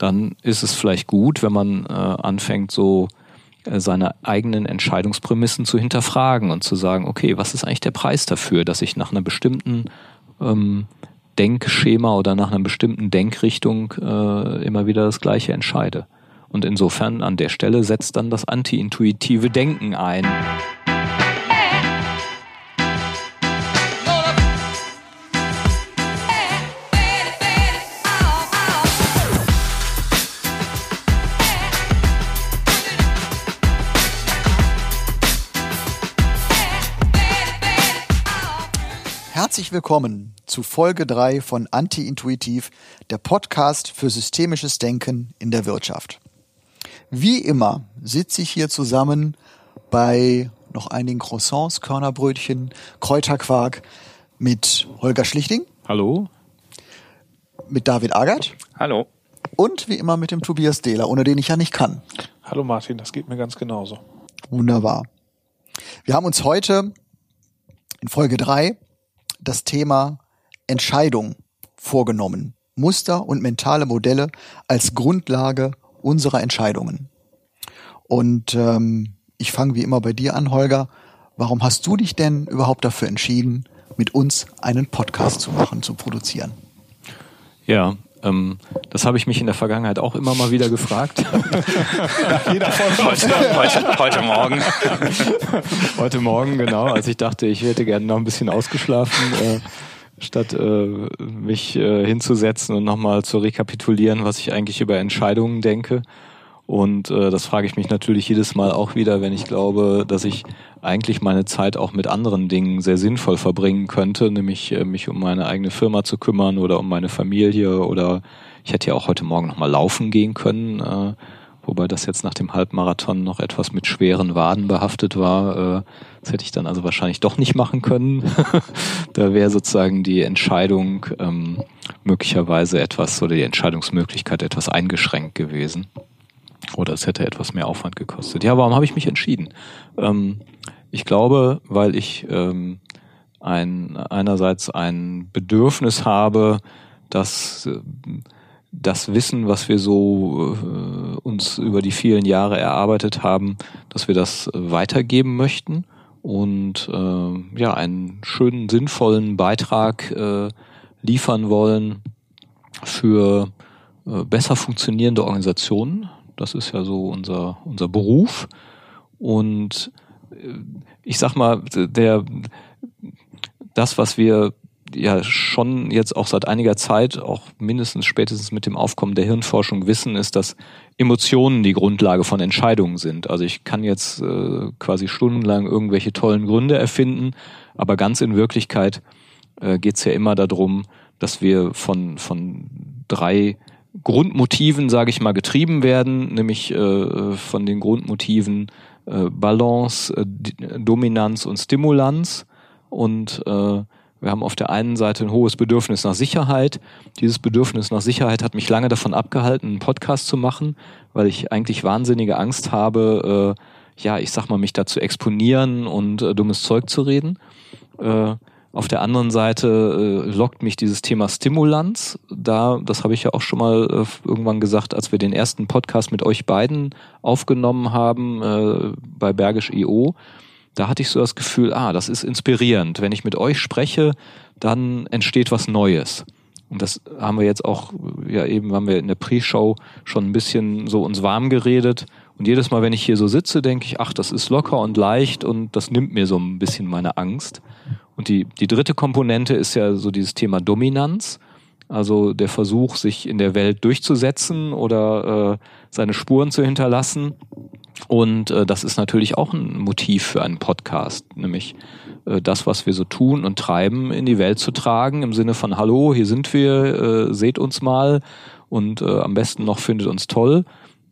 dann ist es vielleicht gut, wenn man äh, anfängt, so äh, seine eigenen Entscheidungsprämissen zu hinterfragen und zu sagen, okay, was ist eigentlich der Preis dafür, dass ich nach einer bestimmten ähm, Denkschema oder nach einer bestimmten Denkrichtung äh, immer wieder das Gleiche entscheide. Und insofern an der Stelle setzt dann das anti-intuitive Denken ein. Herzlich willkommen zu Folge 3 von Anti-Intuitiv, der Podcast für systemisches Denken in der Wirtschaft. Wie immer sitze ich hier zusammen bei noch einigen Croissants, Körnerbrötchen, Kräuterquark mit Holger Schlichting. Hallo. Mit David Agert. Hallo. Und wie immer mit dem Tobias Dehler, ohne den ich ja nicht kann. Hallo Martin, das geht mir ganz genauso. Wunderbar. Wir haben uns heute in Folge 3 das Thema Entscheidung vorgenommen. Muster und mentale Modelle als Grundlage unserer Entscheidungen. Und ähm, ich fange wie immer bei dir an, Holger. Warum hast du dich denn überhaupt dafür entschieden, mit uns einen Podcast zu machen, zu produzieren? Ja, ähm, das habe ich mich in der Vergangenheit auch immer mal wieder gefragt. Jeder von heute, heute, heute Morgen. heute Morgen, genau. Als ich dachte, ich hätte gerne noch ein bisschen ausgeschlafen, äh, statt äh, mich äh, hinzusetzen und nochmal zu rekapitulieren, was ich eigentlich über Entscheidungen denke. Und äh, das frage ich mich natürlich jedes Mal auch wieder, wenn ich glaube, dass ich eigentlich meine Zeit auch mit anderen Dingen sehr sinnvoll verbringen könnte, nämlich äh, mich um meine eigene Firma zu kümmern oder um meine Familie oder ich hätte ja auch heute Morgen nochmal laufen gehen können, äh, wobei das jetzt nach dem Halbmarathon noch etwas mit schweren Waden behaftet war. Äh, das hätte ich dann also wahrscheinlich doch nicht machen können. da wäre sozusagen die Entscheidung ähm, möglicherweise etwas oder die Entscheidungsmöglichkeit etwas eingeschränkt gewesen. Oder es hätte etwas mehr Aufwand gekostet. Ja, warum habe ich mich entschieden? Ähm, ich glaube, weil ich ähm, ein, einerseits ein Bedürfnis habe, dass äh, das Wissen, was wir so äh, uns über die vielen Jahre erarbeitet haben, dass wir das weitergeben möchten und äh, ja einen schönen, sinnvollen Beitrag äh, liefern wollen für äh, besser funktionierende Organisationen, das ist ja so unser, unser Beruf. Und äh, ich sag mal, der, das, was wir ja schon jetzt auch seit einiger Zeit, auch mindestens spätestens mit dem Aufkommen der Hirnforschung wissen, ist, dass Emotionen die Grundlage von Entscheidungen sind. Also ich kann jetzt äh, quasi stundenlang irgendwelche tollen Gründe erfinden, aber ganz in Wirklichkeit äh, geht es ja immer darum, dass wir von, von drei Grundmotiven, sage ich mal, getrieben werden, nämlich äh, von den Grundmotiven äh, Balance, äh, Dominanz und Stimulanz. Und äh, wir haben auf der einen Seite ein hohes Bedürfnis nach Sicherheit. Dieses Bedürfnis nach Sicherheit hat mich lange davon abgehalten, einen Podcast zu machen, weil ich eigentlich wahnsinnige Angst habe, äh, ja, ich sag mal, mich da zu exponieren und äh, dummes Zeug zu reden. Auf der anderen Seite äh, lockt mich dieses Thema Stimulanz. Da, das habe ich ja auch schon mal äh, irgendwann gesagt, als wir den ersten Podcast mit euch beiden aufgenommen haben äh, bei Bergisch EO. Da hatte ich so das Gefühl, ah, das ist inspirierend. Wenn ich mit euch spreche, dann entsteht was Neues. Und das haben wir jetzt auch, ja eben haben wir in der Pre-Show schon ein bisschen so uns warm geredet. Und jedes Mal, wenn ich hier so sitze, denke ich, ach, das ist locker und leicht und das nimmt mir so ein bisschen meine Angst. Und die, die dritte Komponente ist ja so dieses Thema Dominanz. Also der Versuch, sich in der Welt durchzusetzen oder äh, seine Spuren zu hinterlassen. Und äh, das ist natürlich auch ein Motiv für einen Podcast, nämlich äh, das, was wir so tun und treiben, in die Welt zu tragen, im Sinne von Hallo, hier sind wir, äh, seht uns mal und äh, am besten noch findet uns toll.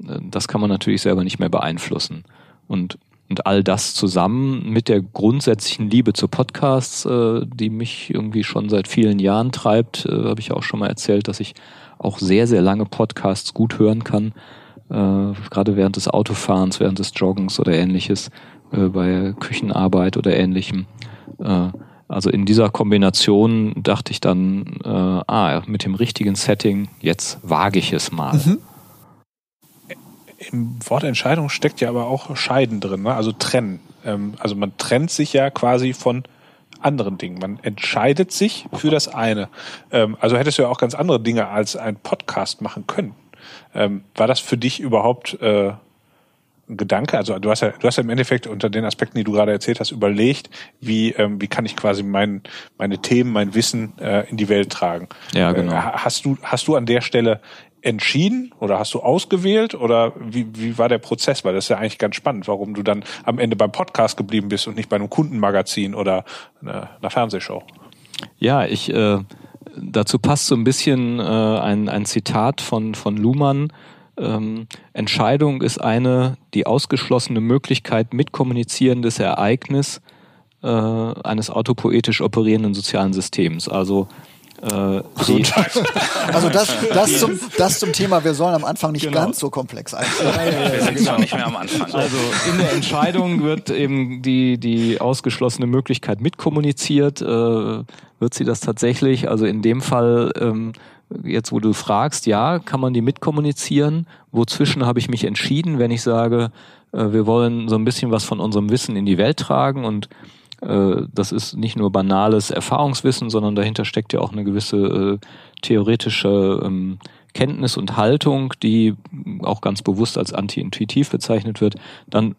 Äh, das kann man natürlich selber nicht mehr beeinflussen. Und und all das zusammen mit der grundsätzlichen Liebe zu Podcasts, äh, die mich irgendwie schon seit vielen Jahren treibt, äh, habe ich auch schon mal erzählt, dass ich auch sehr, sehr lange Podcasts gut hören kann. Äh, gerade während des Autofahrens, während des Joggens oder ähnliches, äh, bei Küchenarbeit oder ähnlichem. Äh, also in dieser Kombination dachte ich dann, äh, ah, mit dem richtigen Setting, jetzt wage ich es mal. Mhm. Im Wort Entscheidung steckt ja aber auch Scheiden drin, ne? also trennen. Ähm, also man trennt sich ja quasi von anderen Dingen. Man entscheidet sich für das eine. Ähm, also hättest du ja auch ganz andere Dinge als ein Podcast machen können. Ähm, war das für dich überhaupt äh, ein Gedanke? Also du hast ja, du hast ja im Endeffekt unter den Aspekten, die du gerade erzählt hast, überlegt, wie ähm, wie kann ich quasi mein, meine Themen, mein Wissen äh, in die Welt tragen. Ja, genau. Äh, hast du hast du an der Stelle entschieden oder hast du ausgewählt oder wie, wie war der Prozess? Weil das ist ja eigentlich ganz spannend, warum du dann am Ende beim Podcast geblieben bist und nicht bei einem Kundenmagazin oder einer, einer Fernsehshow. Ja, ich äh, dazu passt so ein bisschen äh, ein, ein Zitat von, von Luhmann. Ähm, Entscheidung ist eine die ausgeschlossene Möglichkeit mitkommunizierendes Ereignis äh, eines autopoetisch operierenden sozialen Systems. Also äh, die, also das, das, zum, das zum Thema, wir sollen am Anfang nicht genau. ganz so komplex einstellen. wir sind genau. nicht mehr am Anfang. Also in der Entscheidung wird eben die, die ausgeschlossene Möglichkeit mitkommuniziert. Äh, wird sie das tatsächlich? Also in dem Fall, ähm, jetzt wo du fragst, ja, kann man die mitkommunizieren? Wozwischen habe ich mich entschieden, wenn ich sage, äh, wir wollen so ein bisschen was von unserem Wissen in die Welt tragen und äh, das ist nicht nur banales Erfahrungswissen, sondern dahinter steckt ja auch eine gewisse äh, theoretische ähm, Kenntnis und Haltung, die auch ganz bewusst als anti-intuitiv bezeichnet wird. Dann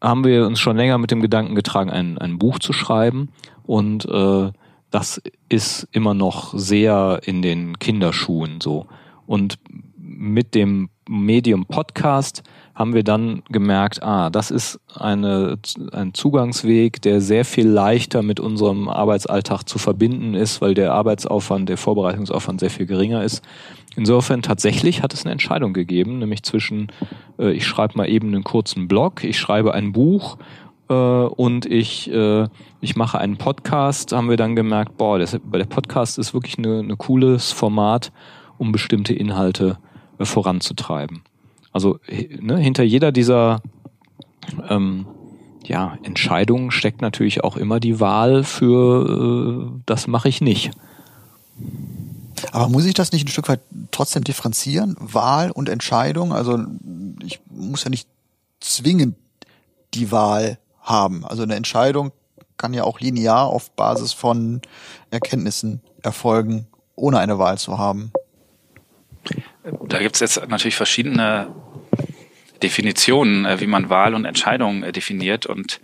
haben wir uns schon länger mit dem Gedanken getragen, ein, ein Buch zu schreiben und äh, das ist immer noch sehr in den Kinderschuhen so. Und mit dem Medium Podcast haben wir dann gemerkt, ah, das ist eine, ein Zugangsweg, der sehr viel leichter mit unserem Arbeitsalltag zu verbinden ist, weil der Arbeitsaufwand, der Vorbereitungsaufwand sehr viel geringer ist. Insofern tatsächlich hat es eine Entscheidung gegeben, nämlich zwischen, äh, ich schreibe mal eben einen kurzen Blog, ich schreibe ein Buch äh, und ich, äh, ich mache einen Podcast, haben wir dann gemerkt, boah, das, der Podcast ist wirklich ein cooles Format, um bestimmte Inhalte äh, voranzutreiben. Also ne, hinter jeder dieser ähm, ja, Entscheidungen steckt natürlich auch immer die Wahl für äh, das mache ich nicht. Aber muss ich das nicht ein Stück weit trotzdem differenzieren? Wahl und Entscheidung? Also ich muss ja nicht zwingend die Wahl haben. Also eine Entscheidung kann ja auch linear auf Basis von Erkenntnissen erfolgen, ohne eine Wahl zu haben. Da gibt es jetzt natürlich verschiedene Definitionen, äh, wie man Wahl und Entscheidung äh, definiert. Und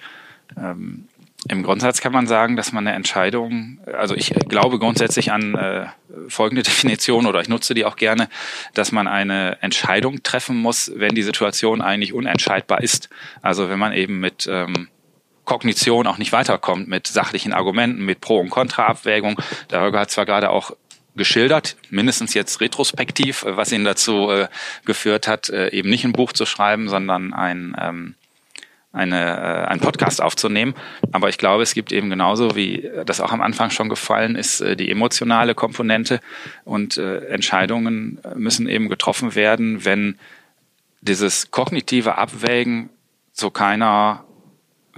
ähm, im Grundsatz kann man sagen, dass man eine Entscheidung, also ich glaube grundsätzlich an äh, folgende Definition oder ich nutze die auch gerne, dass man eine Entscheidung treffen muss, wenn die Situation eigentlich unentscheidbar ist. Also wenn man eben mit ähm, Kognition auch nicht weiterkommt, mit sachlichen Argumenten, mit Pro- und Kontraabwägung. Der Holger hat zwar gerade auch geschildert, mindestens jetzt retrospektiv, äh, was ihn dazu äh, geführt hat, äh, eben nicht ein Buch zu schreiben, sondern ein, ähm, eine, äh, einen Podcast aufzunehmen. Aber ich glaube, es gibt eben genauso, wie das auch am Anfang schon gefallen ist, äh, die emotionale Komponente und äh, Entscheidungen müssen eben getroffen werden, wenn dieses kognitive Abwägen zu keiner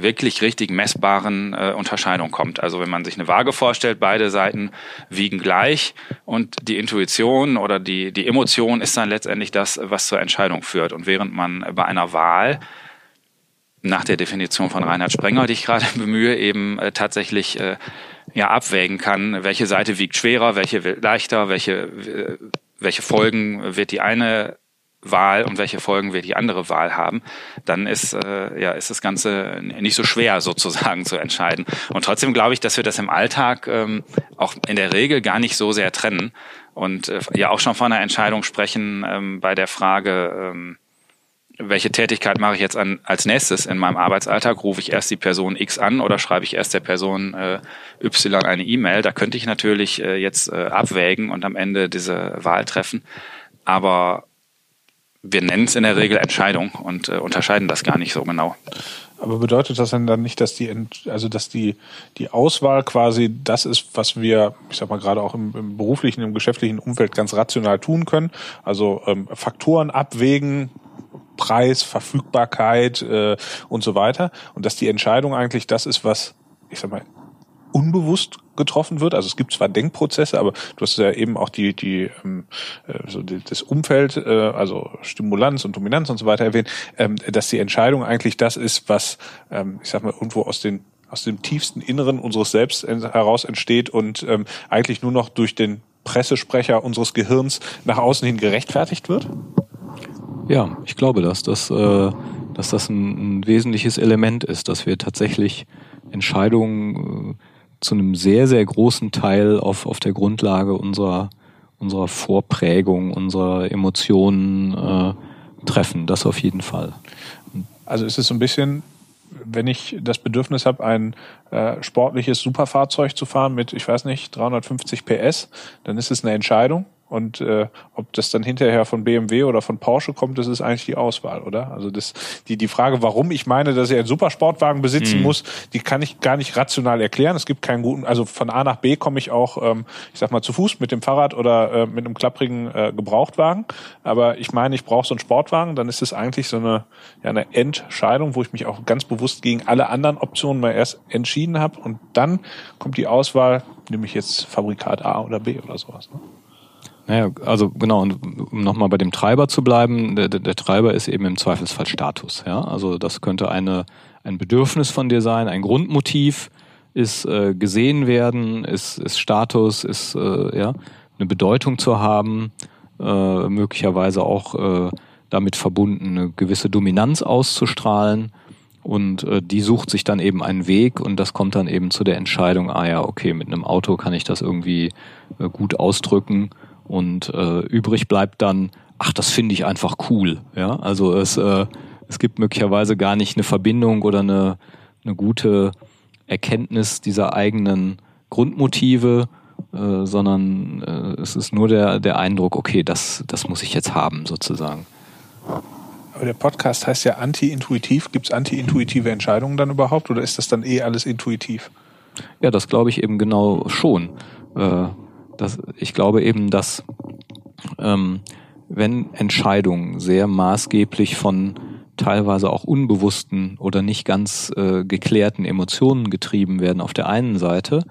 wirklich richtig messbaren äh, Unterscheidung kommt. Also wenn man sich eine Waage vorstellt, beide Seiten wiegen gleich und die Intuition oder die, die Emotion ist dann letztendlich das, was zur Entscheidung führt. Und während man bei einer Wahl nach der Definition von Reinhard Sprenger, die ich gerade bemühe, eben äh, tatsächlich äh, ja abwägen kann, welche Seite wiegt schwerer, welche leichter, welche äh, welche Folgen wird die eine Wahl und welche Folgen wird die andere Wahl haben, dann ist, äh, ja, ist das Ganze nicht so schwer sozusagen zu entscheiden. Und trotzdem glaube ich, dass wir das im Alltag ähm, auch in der Regel gar nicht so sehr trennen und äh, ja auch schon von einer Entscheidung sprechen ähm, bei der Frage, ähm, welche Tätigkeit mache ich jetzt an, als nächstes in meinem Arbeitsalltag? Rufe ich erst die Person X an oder schreibe ich erst der Person äh, Y eine E-Mail? Da könnte ich natürlich äh, jetzt äh, abwägen und am Ende diese Wahl treffen. Aber wir nennen es in der Regel Entscheidung und äh, unterscheiden das gar nicht so genau. Aber bedeutet das denn dann nicht, dass die, also dass die, die Auswahl quasi das ist, was wir, ich sag mal gerade auch im, im beruflichen, im geschäftlichen Umfeld ganz rational tun können? Also ähm, Faktoren abwägen, Preis, Verfügbarkeit äh, und so weiter. Und dass die Entscheidung eigentlich das ist, was, ich sag mal, unbewusst getroffen wird. Also es gibt zwar Denkprozesse, aber du hast ja eben auch die, die, ähm, äh, so die, das Umfeld, äh, also Stimulanz und Dominanz und so weiter erwähnt, ähm, dass die Entscheidung eigentlich das ist, was, ähm, ich sag mal, irgendwo aus den aus dem tiefsten Inneren unseres Selbst heraus entsteht und ähm, eigentlich nur noch durch den Pressesprecher unseres Gehirns nach außen hin gerechtfertigt wird? Ja, ich glaube, dass das, äh, dass das ein, ein wesentliches Element ist, dass wir tatsächlich Entscheidungen äh, zu einem sehr, sehr großen Teil auf, auf der Grundlage unserer, unserer Vorprägung, unserer Emotionen äh, treffen. Das auf jeden Fall. Also ist es so ein bisschen, wenn ich das Bedürfnis habe, ein äh, sportliches Superfahrzeug zu fahren mit, ich weiß nicht, 350 PS, dann ist es eine Entscheidung. Und äh, ob das dann hinterher von BMW oder von Porsche kommt, das ist eigentlich die Auswahl, oder? Also das, die, die Frage, warum ich meine, dass ich einen Supersportwagen besitzen mhm. muss, die kann ich gar nicht rational erklären. Es gibt keinen guten, also von A nach B komme ich auch, ähm, ich sag mal, zu Fuß mit dem Fahrrad oder äh, mit einem klapprigen äh, Gebrauchtwagen. Aber ich meine, ich brauche so einen Sportwagen, dann ist es eigentlich so eine, ja, eine Entscheidung, wo ich mich auch ganz bewusst gegen alle anderen Optionen mal erst entschieden habe. Und dann kommt die Auswahl, nehme ich jetzt Fabrikat A oder B oder sowas. Ne? Naja, also genau, und um nochmal bei dem Treiber zu bleiben, der, der, Treiber ist eben im Zweifelsfall Status. Ja? Also das könnte eine, ein Bedürfnis von dir sein, ein Grundmotiv ist äh, gesehen werden, ist, ist Status, ist äh, ja, eine Bedeutung zu haben, äh, möglicherweise auch äh, damit verbunden, eine gewisse Dominanz auszustrahlen. Und äh, die sucht sich dann eben einen Weg und das kommt dann eben zu der Entscheidung, ah ja, okay, mit einem Auto kann ich das irgendwie äh, gut ausdrücken und äh, übrig bleibt dann, ach, das finde ich einfach cool. Ja, also es, äh, es gibt möglicherweise gar nicht eine Verbindung oder eine, eine gute Erkenntnis dieser eigenen Grundmotive, äh, sondern äh, es ist nur der, der Eindruck, okay, das, das muss ich jetzt haben, sozusagen. Aber der Podcast heißt ja anti-intuitiv. Gibt es anti-intuitive Entscheidungen dann überhaupt oder ist das dann eh alles intuitiv? Ja, das glaube ich eben genau schon. Äh, dass ich glaube eben, dass ähm, wenn Entscheidungen sehr maßgeblich von teilweise auch unbewussten oder nicht ganz äh, geklärten Emotionen getrieben werden auf der einen Seite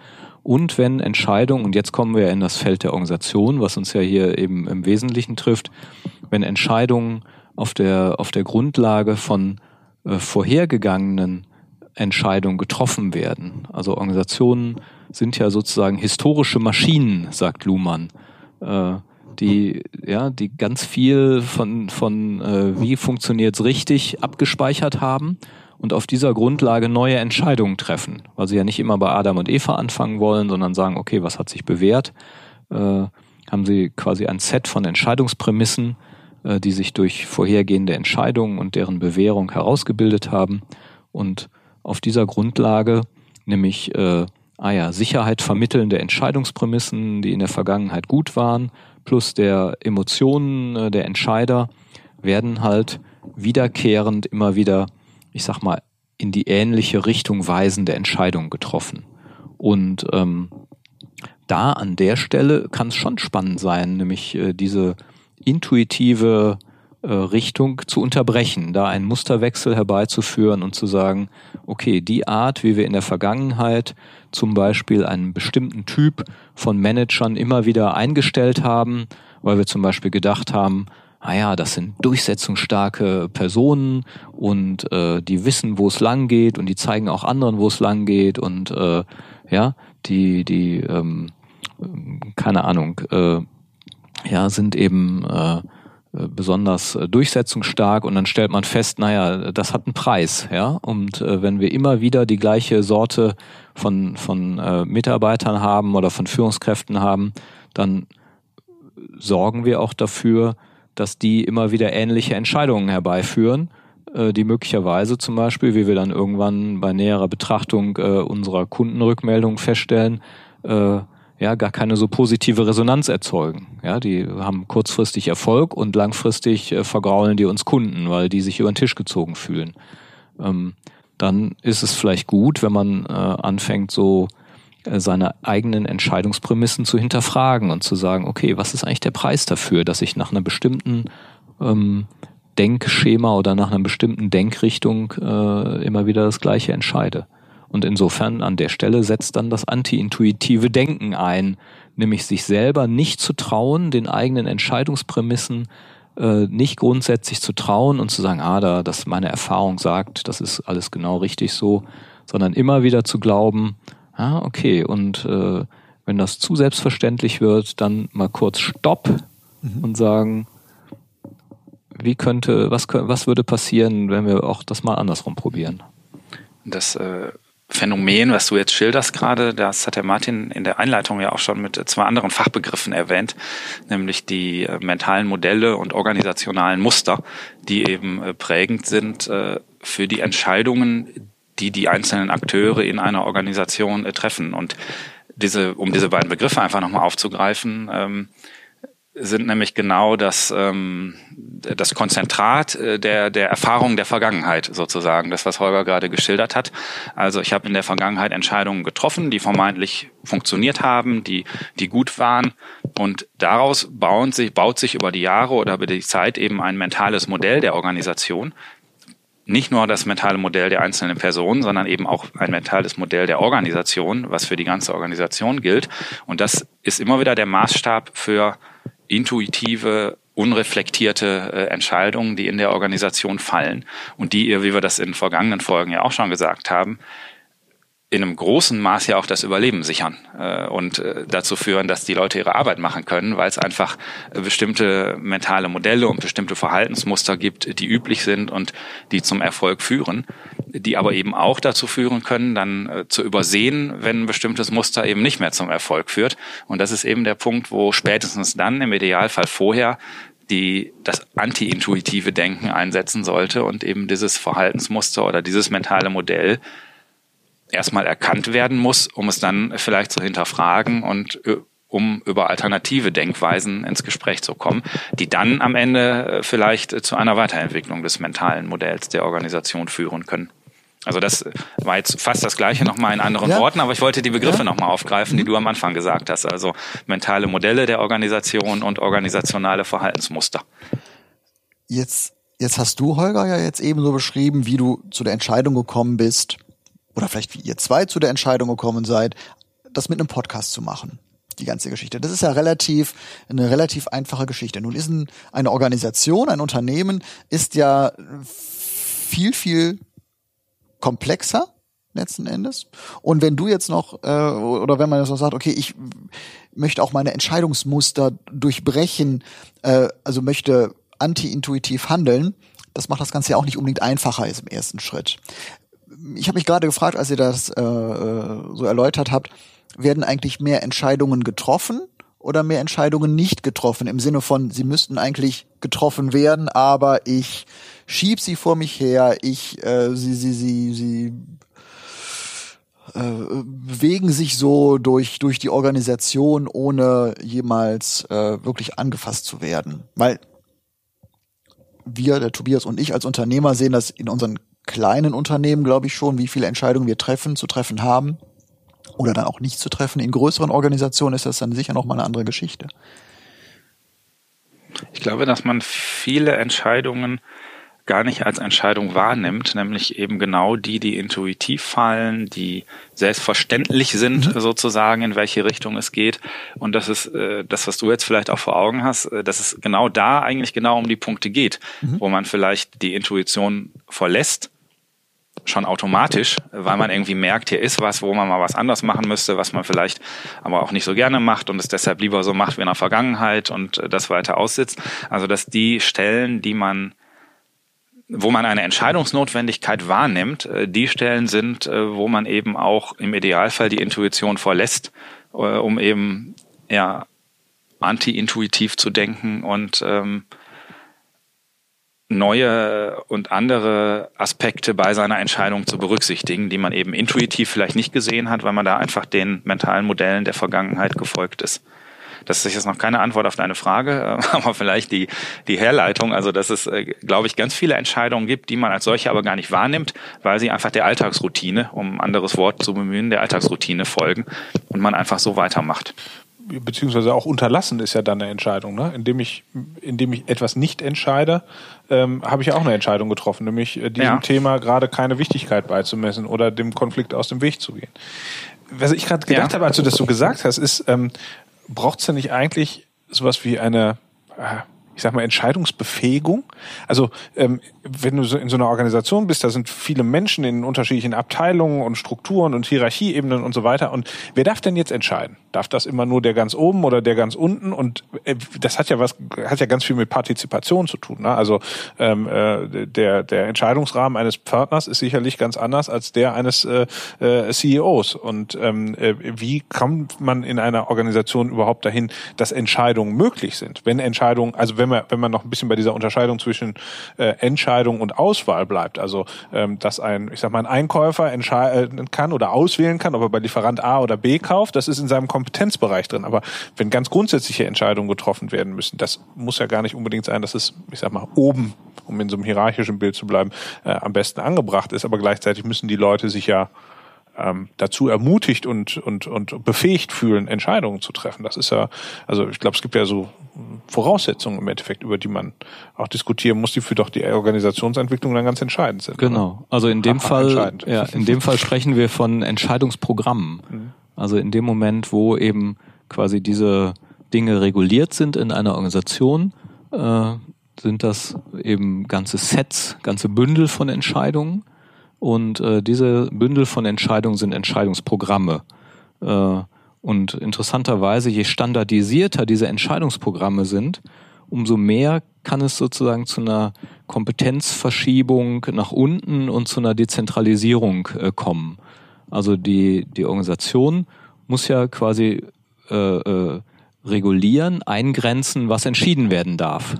und wenn Entscheidungen, und jetzt kommen wir ja in das Feld der Organisation, was uns ja hier eben im Wesentlichen trifft, wenn Entscheidungen auf der, auf der Grundlage von äh, vorhergegangenen Entscheidungen getroffen werden, also Organisationen sind ja sozusagen historische Maschinen, sagt Luhmann, äh, die ja die ganz viel von von äh, wie funktioniert's richtig abgespeichert haben und auf dieser Grundlage neue Entscheidungen treffen, weil sie ja nicht immer bei Adam und Eva anfangen wollen, sondern sagen, okay, was hat sich bewährt? Äh, haben sie quasi ein Set von Entscheidungsprämissen, äh, die sich durch vorhergehende Entscheidungen und deren Bewährung herausgebildet haben. Und auf dieser Grundlage, nämlich äh, ah ja, Sicherheit vermittelnde Entscheidungsprämissen, die in der Vergangenheit gut waren, plus der Emotionen äh, der Entscheider, werden halt wiederkehrend immer wieder, ich sag mal, in die ähnliche Richtung weisende Entscheidungen getroffen. Und ähm, da an der Stelle kann es schon spannend sein, nämlich äh, diese intuitive Richtung zu unterbrechen, da einen Musterwechsel herbeizuführen und zu sagen, okay, die Art, wie wir in der Vergangenheit zum Beispiel einen bestimmten Typ von Managern immer wieder eingestellt haben, weil wir zum Beispiel gedacht haben, naja, ah das sind durchsetzungsstarke Personen und äh, die wissen, wo es lang geht und die zeigen auch anderen, wo es lang geht und äh, ja, die, die, ähm, keine Ahnung, äh, ja, sind eben äh, äh, besonders äh, durchsetzungsstark und dann stellt man fest, naja, das hat einen Preis, ja. Und äh, wenn wir immer wieder die gleiche Sorte von, von äh, Mitarbeitern haben oder von Führungskräften haben, dann sorgen wir auch dafür, dass die immer wieder ähnliche Entscheidungen herbeiführen, äh, die möglicherweise zum Beispiel, wie wir dann irgendwann bei näherer Betrachtung äh, unserer Kundenrückmeldung feststellen, äh, ja gar keine so positive Resonanz erzeugen. Ja, die haben kurzfristig Erfolg und langfristig äh, vergraulen die uns Kunden, weil die sich über den Tisch gezogen fühlen. Ähm, dann ist es vielleicht gut, wenn man äh, anfängt, so äh, seine eigenen Entscheidungsprämissen zu hinterfragen und zu sagen, okay, was ist eigentlich der Preis dafür, dass ich nach einer bestimmten ähm, Denkschema oder nach einer bestimmten Denkrichtung äh, immer wieder das Gleiche entscheide. Und insofern an der Stelle setzt dann das anti-intuitive Denken ein, nämlich sich selber nicht zu trauen, den eigenen Entscheidungsprämissen äh, nicht grundsätzlich zu trauen und zu sagen, ah, da, das meine Erfahrung sagt, das ist alles genau richtig so, sondern immer wieder zu glauben, ah, okay, und äh, wenn das zu selbstverständlich wird, dann mal kurz Stopp mhm. und sagen, wie könnte, was, was würde passieren, wenn wir auch das mal andersrum probieren? Das äh, Phänomen, was du jetzt schilderst gerade, das hat der Martin in der Einleitung ja auch schon mit zwei anderen Fachbegriffen erwähnt, nämlich die äh, mentalen Modelle und organisationalen Muster, die eben äh, prägend sind äh, für die Entscheidungen, die die einzelnen Akteure in einer Organisation treffen. Und diese, um diese beiden Begriffe einfach nochmal aufzugreifen, ähm, sind nämlich genau das, ähm, das Konzentrat äh, der, der Erfahrung der Vergangenheit sozusagen, das, was Holger gerade geschildert hat. Also ich habe in der Vergangenheit Entscheidungen getroffen, die vermeintlich funktioniert haben, die, die gut waren. Und daraus bauen sich, baut sich über die Jahre oder über die Zeit eben ein mentales Modell der Organisation. Nicht nur das mentale Modell der einzelnen Personen, sondern eben auch ein mentales Modell der Organisation, was für die ganze Organisation gilt. Und das ist immer wieder der Maßstab für intuitive, unreflektierte äh, Entscheidungen, die in der Organisation fallen und die ihr, wie wir das in vergangenen Folgen ja auch schon gesagt haben, in einem großen Maß ja auch das Überleben sichern äh, und äh, dazu führen, dass die Leute ihre Arbeit machen können, weil es einfach äh, bestimmte mentale Modelle und bestimmte Verhaltensmuster gibt, die üblich sind und die zum Erfolg führen, die aber eben auch dazu führen können, dann äh, zu übersehen, wenn ein bestimmtes Muster eben nicht mehr zum Erfolg führt. Und das ist eben der Punkt, wo spätestens dann, im Idealfall vorher, die das anti-intuitive Denken einsetzen sollte und eben dieses Verhaltensmuster oder dieses mentale Modell erstmal erkannt werden muss, um es dann vielleicht zu hinterfragen und äh, um über alternative Denkweisen ins Gespräch zu kommen, die dann am Ende äh, vielleicht zu einer Weiterentwicklung des mentalen Modells der Organisation führen können. Also das war jetzt fast das Gleiche nochmal in anderen ja. Worten, aber ich wollte die Begriffe ja. nochmal aufgreifen, die mhm. du am Anfang gesagt hast. Also mentale Modelle der Organisation und organisationale Verhaltensmuster. Jetzt, jetzt hast du, Holger, ja jetzt eben so beschrieben, wie du zu der Entscheidung gekommen bist, oder vielleicht wie ihr zwei zu der Entscheidung gekommen seid, das mit einem Podcast zu machen. Die ganze Geschichte. Das ist ja relativ, eine relativ einfache Geschichte. Nun ist ein, eine Organisation, ein Unternehmen ist ja viel, viel komplexer letzten Endes. Und wenn du jetzt noch, äh, oder wenn man jetzt noch sagt, okay, ich möchte auch meine Entscheidungsmuster durchbrechen, äh, also möchte anti-intuitiv handeln, das macht das Ganze ja auch nicht unbedingt einfacher ist im ersten Schritt ich habe mich gerade gefragt, als ihr das äh, äh, so erläutert habt, werden eigentlich mehr Entscheidungen getroffen oder mehr Entscheidungen nicht getroffen? Im Sinne von, sie müssten eigentlich getroffen werden, aber ich schieb sie vor mich her, ich äh, sie sie sie sie äh, bewegen sich so durch durch die Organisation, ohne jemals äh, wirklich angefasst zu werden, weil wir, der Tobias und ich als Unternehmer sehen das in unseren kleinen Unternehmen, glaube ich schon, wie viele Entscheidungen wir treffen, zu treffen haben oder dann auch nicht zu treffen. In größeren Organisationen ist das dann sicher noch mal eine andere Geschichte. Ich glaube, dass man viele Entscheidungen gar nicht als Entscheidung wahrnimmt, nämlich eben genau die, die intuitiv fallen, die selbstverständlich sind, mhm. sozusagen, in welche Richtung es geht. Und das ist äh, das, was du jetzt vielleicht auch vor Augen hast, äh, dass es genau da eigentlich genau um die Punkte geht, mhm. wo man vielleicht die Intuition verlässt schon automatisch, weil man irgendwie merkt, hier ist was, wo man mal was anders machen müsste, was man vielleicht aber auch nicht so gerne macht und es deshalb lieber so macht wie in der Vergangenheit und äh, das weiter aussitzt. Also dass die Stellen, die man wo man eine Entscheidungsnotwendigkeit wahrnimmt, äh, die Stellen sind, äh, wo man eben auch im Idealfall die Intuition verlässt, um eben ja anti-intuitiv zu denken und ähm, neue und andere Aspekte bei seiner Entscheidung zu berücksichtigen, die man eben intuitiv vielleicht nicht gesehen hat, weil man da einfach den mentalen Modellen der Vergangenheit gefolgt ist. Das ist jetzt noch keine Antwort auf deine Frage, aber vielleicht die, die Herleitung, also dass es, äh, glaube ich, ganz viele Entscheidungen gibt, die man als solche aber gar nicht wahrnimmt, weil sie einfach der Alltagsroutine, um ein anderes Wort zu bemühen, der Alltagsroutine folgen und man einfach so weitermacht beziehungsweise auch unterlassen ist ja dann eine Entscheidung. Ne? Indem ich, indem ich etwas nicht entscheide, ähm, habe ich auch eine Entscheidung getroffen, nämlich äh, diesem ja. Thema gerade keine Wichtigkeit beizumessen oder dem Konflikt aus dem Weg zu gehen. Was ich gerade gedacht ja. habe, als du das so gesagt hast, ist, ähm, braucht es denn nicht eigentlich sowas wie eine, äh, ich sag mal, Entscheidungsbefähigung. Also ähm, wenn du so in so einer Organisation bist, da sind viele Menschen in unterschiedlichen Abteilungen und Strukturen und Hierarchieebenen und so weiter. Und wer darf denn jetzt entscheiden? Darf das immer nur der ganz oben oder der ganz unten? Und äh, das hat ja was, hat ja ganz viel mit Partizipation zu tun. Ne? Also ähm, äh, der der Entscheidungsrahmen eines Partners ist sicherlich ganz anders als der eines äh, äh, CEOs. Und ähm, äh, wie kommt man in einer Organisation überhaupt dahin, dass Entscheidungen möglich sind? Wenn Entscheidungen, also wenn man wenn man noch ein bisschen bei dieser Unterscheidung zwischen äh, Entscheidung und Auswahl bleibt, also ähm, dass ein, ich sag mal, ein Einkäufer entscheiden kann oder auswählen kann, ob er bei Lieferant A oder B kauft, das ist in seinem Kompetenzbereich drin. Aber wenn ganz grundsätzliche Entscheidungen getroffen werden müssen, das muss ja gar nicht unbedingt sein, dass es, ich sag mal, oben, um in so einem hierarchischen Bild zu bleiben, äh, am besten angebracht ist. Aber gleichzeitig müssen die Leute sich ja ähm, dazu ermutigt und, und, und befähigt fühlen, Entscheidungen zu treffen. Das ist ja, also ich glaube, es gibt ja so Voraussetzungen im Endeffekt, über die man auch diskutieren muss, die für doch die Organisationsentwicklung dann ganz entscheidend sind. Genau. Also in dem Ach, Fall, ja, in dem Fall sprechen wir von Entscheidungsprogrammen. Mhm. Also in dem Moment, wo eben quasi diese Dinge reguliert sind in einer Organisation, äh, sind das eben ganze Sets, ganze Bündel von Entscheidungen. Und äh, diese Bündel von Entscheidungen sind Entscheidungsprogramme. Äh, und interessanterweise, je standardisierter diese Entscheidungsprogramme sind, umso mehr kann es sozusagen zu einer Kompetenzverschiebung nach unten und zu einer Dezentralisierung äh, kommen. Also die, die Organisation muss ja quasi äh, äh, regulieren, eingrenzen, was entschieden werden darf.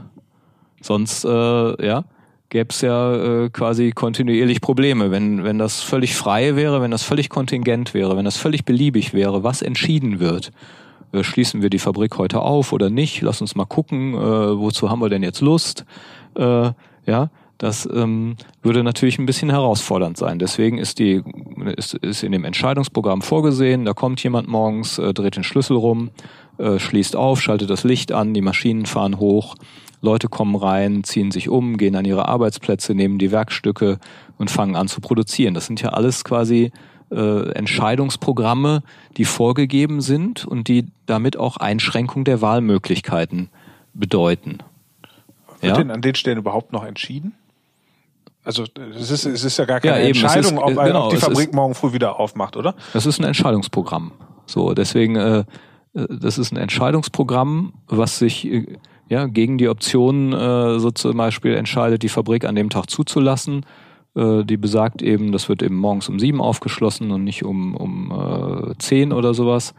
Sonst äh, ja, gäbe es ja äh, quasi kontinuierlich Probleme. Wenn, wenn das völlig frei wäre, wenn das völlig kontingent wäre, wenn das völlig beliebig wäre, was entschieden wird, äh, schließen wir die Fabrik heute auf oder nicht, lass uns mal gucken, äh, wozu haben wir denn jetzt Lust, äh, ja, das ähm, würde natürlich ein bisschen herausfordernd sein. Deswegen ist die ist, ist in dem Entscheidungsprogramm vorgesehen. Da kommt jemand morgens, äh, dreht den Schlüssel rum, äh, schließt auf, schaltet das Licht an, die Maschinen fahren hoch, Leute kommen rein, ziehen sich um, gehen an ihre Arbeitsplätze, nehmen die Werkstücke und fangen an zu produzieren. Das sind ja alles quasi äh, Entscheidungsprogramme, die vorgegeben sind und die damit auch Einschränkung der Wahlmöglichkeiten bedeuten. Wird ja? denn an den Stellen überhaupt noch entschieden? Also es ist, es ist ja gar keine ja, Entscheidung, ist, ob, genau, ob, die Fabrik ist, morgen früh wieder aufmacht, oder? Das ist ein Entscheidungsprogramm. So, deswegen, äh, äh, das ist ein Entscheidungsprogramm, was sich äh, ja gegen die Option äh, so zum Beispiel entscheidet, die Fabrik an dem Tag zuzulassen. Äh, die besagt eben, das wird eben morgens um sieben aufgeschlossen und nicht um, um äh, zehn oder sowas.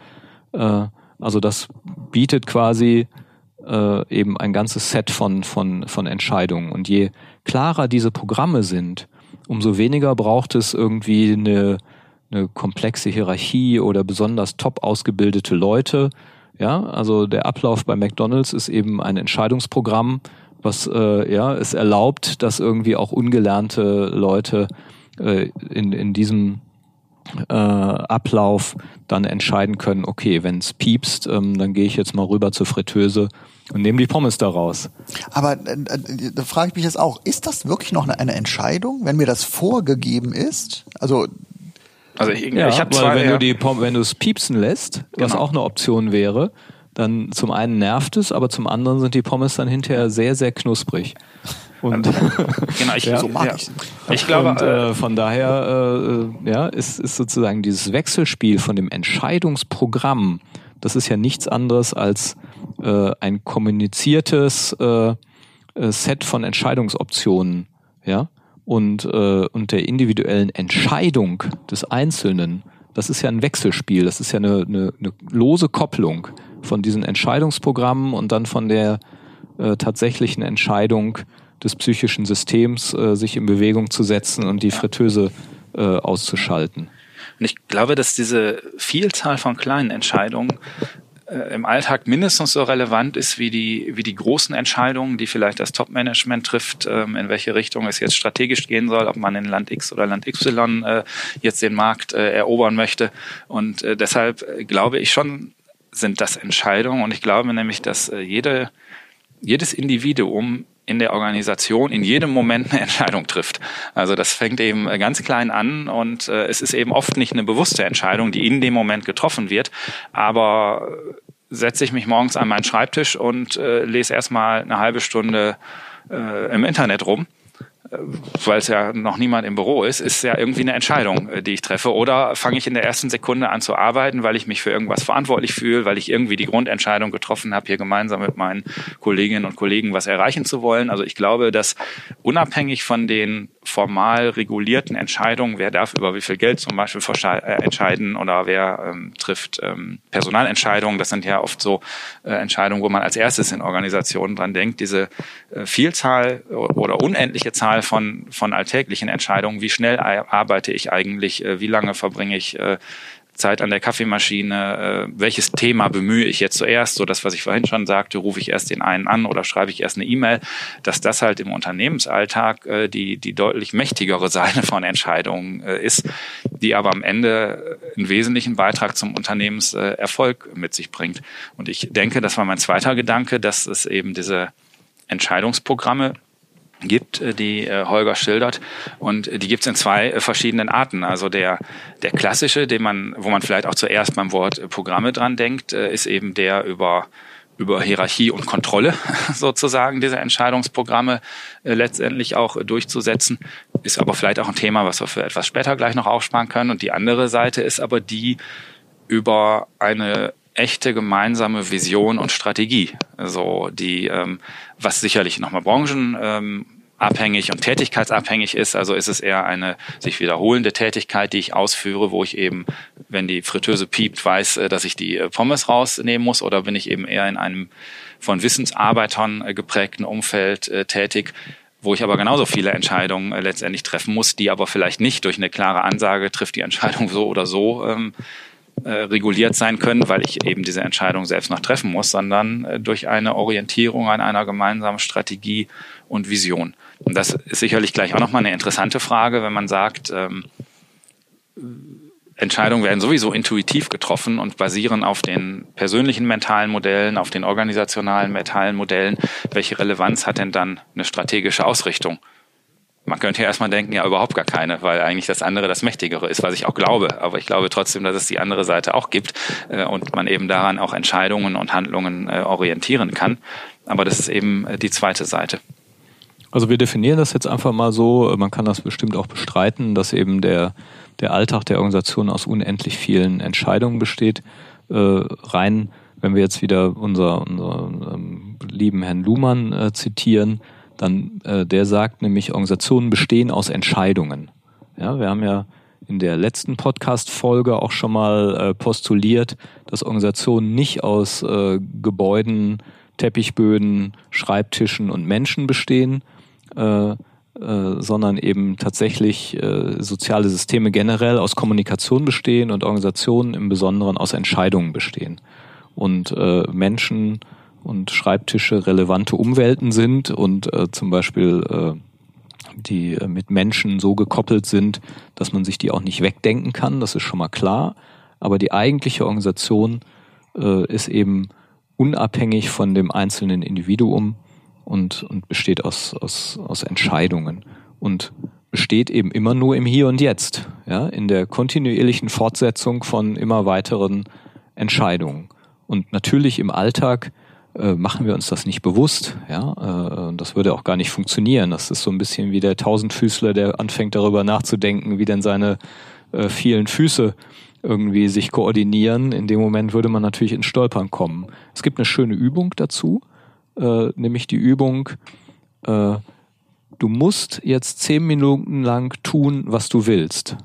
Äh, also das bietet quasi äh, eben ein ganzes Set von, von, von Entscheidungen. Und je klarer diese Programme sind, umso weniger braucht es irgendwie eine, eine komplexe Hierarchie oder besonders top ausgebildete Leute. Ja, also der Ablauf bei McDonalds ist eben ein Entscheidungsprogramm, was äh, ja es erlaubt, dass irgendwie auch ungelernte Leute äh, in, in diesem äh, Ablauf dann entscheiden können, okay, wenn es piepst, ähm, dann gehe ich jetzt mal rüber zur Fritteuse und nehme die Pommes daraus. Aber äh, äh, da frage ich mich jetzt auch, ist das wirklich noch eine, eine Entscheidung, wenn mir das vorgegeben ist? Also also ich, ja, ich habe zwar wenn ja. du die wenn du es piepsen lässt, genau. was auch eine Option wäre, dann zum einen nervt es, aber zum anderen sind die Pommes dann hinterher sehr sehr knusprig. Und genau, ich, ja, so mag ja. ich. Ich glaube, und, äh, von daher äh, ja, ist, ist sozusagen dieses Wechselspiel von dem Entscheidungsprogramm, das ist ja nichts anderes als äh, ein kommuniziertes äh, äh, Set von Entscheidungsoptionen, ja, und, äh, und der individuellen Entscheidung des Einzelnen. Das ist ja ein Wechselspiel, das ist ja eine, eine, eine lose Kopplung von diesen Entscheidungsprogrammen und dann von der äh, tatsächlichen Entscheidung des psychischen Systems, äh, sich in Bewegung zu setzen und die Fritteuse äh, auszuschalten. Und ich glaube, dass diese Vielzahl von kleinen Entscheidungen im Alltag mindestens so relevant ist wie die, wie die großen Entscheidungen, die vielleicht das Top-Management trifft, ähm, in welche Richtung es jetzt strategisch gehen soll, ob man in Land X oder Land Y äh, jetzt den Markt äh, erobern möchte. Und äh, deshalb glaube ich schon, sind das Entscheidungen. Und ich glaube nämlich, dass äh, jede, jedes Individuum in der Organisation in jedem Moment eine Entscheidung trifft. Also das fängt eben äh, ganz klein an und äh, es ist eben oft nicht eine bewusste Entscheidung, die in dem Moment getroffen wird, aber setze ich mich morgens an meinen Schreibtisch und äh, lese erstmal eine halbe Stunde äh, im Internet rum weil es ja noch niemand im Büro ist, ist ja irgendwie eine Entscheidung, äh, die ich treffe. Oder fange ich in der ersten Sekunde an zu arbeiten, weil ich mich für irgendwas verantwortlich fühle, weil ich irgendwie die Grundentscheidung getroffen habe, hier gemeinsam mit meinen Kolleginnen und Kollegen was erreichen zu wollen. Also ich glaube, dass unabhängig von den formal regulierten Entscheidungen, wer darf über wie viel Geld zum Beispiel äh, entscheiden oder wer ähm, trifft ähm, Personalentscheidungen, das sind ja oft so äh, Entscheidungen, wo man als erstes in Organisationen dran denkt, diese äh, Vielzahl oder unendliche Zahl von, von alltäglichen Entscheidungen, wie schnell arbeite ich eigentlich, äh, wie lange verbringe ich äh, Zeit an der Kaffeemaschine, äh, welches Thema bemühe ich jetzt zuerst, so das, was ich vorhin schon sagte, rufe ich erst den einen an oder schreibe ich erst eine E-Mail, dass das halt im Unternehmensalltag die, die deutlich mächtigere Seite von Entscheidungen ist, die aber am Ende einen wesentlichen Beitrag zum Unternehmenserfolg mit sich bringt. Und ich denke, das war mein zweiter Gedanke, dass es eben diese Entscheidungsprogramme gibt, äh, die äh, Holger schildert. Und die gibt es in zwei äh, verschiedenen Arten. Also der, der klassische, den man, wo man vielleicht auch zuerst beim Wort Programme dran denkt, ist eben der über über Hierarchie und Kontrolle sozusagen diese Entscheidungsprogramme letztendlich auch durchzusetzen. Ist aber vielleicht auch ein Thema, was wir für etwas später gleich noch aufsparen können. Und die andere Seite ist aber die über eine echte gemeinsame Vision und Strategie. Also die, ähm, was sicherlich nochmal Branchen ähm, und tätigkeitsabhängig ist. Also ist es eher eine sich wiederholende Tätigkeit, die ich ausführe, wo ich eben, wenn die Fritteuse piept, weiß, äh, dass ich die äh, Pommes rausnehmen muss oder bin ich eben eher in einem von Wissensarbeitern äh, geprägten Umfeld tätig, wo ich aber genauso viele Entscheidungen letztendlich treffen muss, die aber vielleicht nicht durch eine klare Ansage trifft die Entscheidung so oder so ähm, äh, reguliert sein können, weil ich eben diese Entscheidung selbst noch treffen muss, sondern äh, durch eine Orientierung an einer gemeinsamen Strategie und Vision. Und das ist sicherlich gleich auch nochmal eine interessante Frage, wenn man sagt, ähm, Entscheidungen werden sowieso intuitiv getroffen und basieren auf den persönlichen mentalen Modellen, auf den organisationalen mentalen Modellen. Welche Relevanz hat denn dann eine strategische Ausrichtung? Man könnte ja erstmal denken, ja, überhaupt gar keine, weil eigentlich das andere das Mächtigere ist, was ich auch glaube. Aber ich glaube trotzdem, dass es die andere Seite auch gibt äh, und man eben daran auch Entscheidungen und Handlungen äh, orientieren kann. Aber das ist eben äh, die zweite Seite. Also wir definieren das jetzt einfach mal so, man kann das bestimmt auch bestreiten, dass eben der, der Alltag der Organisation aus unendlich vielen Entscheidungen besteht. Äh, rein, wenn wir jetzt wieder unser, ähm, lieben Herrn Luhmann äh, zitieren, dann äh, der sagt nämlich, Organisationen bestehen aus Entscheidungen. Ja, wir haben ja in der letzten Podcast-Folge auch schon mal äh, postuliert, dass Organisationen nicht aus äh, Gebäuden, Teppichböden, Schreibtischen und Menschen bestehen, äh, äh, sondern eben tatsächlich äh, soziale Systeme generell aus Kommunikation bestehen und Organisationen im Besonderen aus Entscheidungen bestehen. Und äh, Menschen und Schreibtische relevante Umwelten sind und äh, zum Beispiel äh, die äh, mit Menschen so gekoppelt sind, dass man sich die auch nicht wegdenken kann, das ist schon mal klar. Aber die eigentliche Organisation äh, ist eben unabhängig von dem einzelnen Individuum und, und besteht aus, aus, aus Entscheidungen und besteht eben immer nur im Hier und Jetzt, ja, in der kontinuierlichen Fortsetzung von immer weiteren Entscheidungen. Und natürlich im Alltag äh, machen wir uns das nicht bewusst. Ja, äh, das würde auch gar nicht funktionieren. Das ist so ein bisschen wie der Tausendfüßler, der anfängt darüber nachzudenken, wie denn seine äh, vielen Füße irgendwie sich koordinieren. In dem Moment würde man natürlich ins Stolpern kommen. Es gibt eine schöne Übung dazu, äh, nämlich die Übung, äh, du musst jetzt zehn Minuten lang tun, was du willst.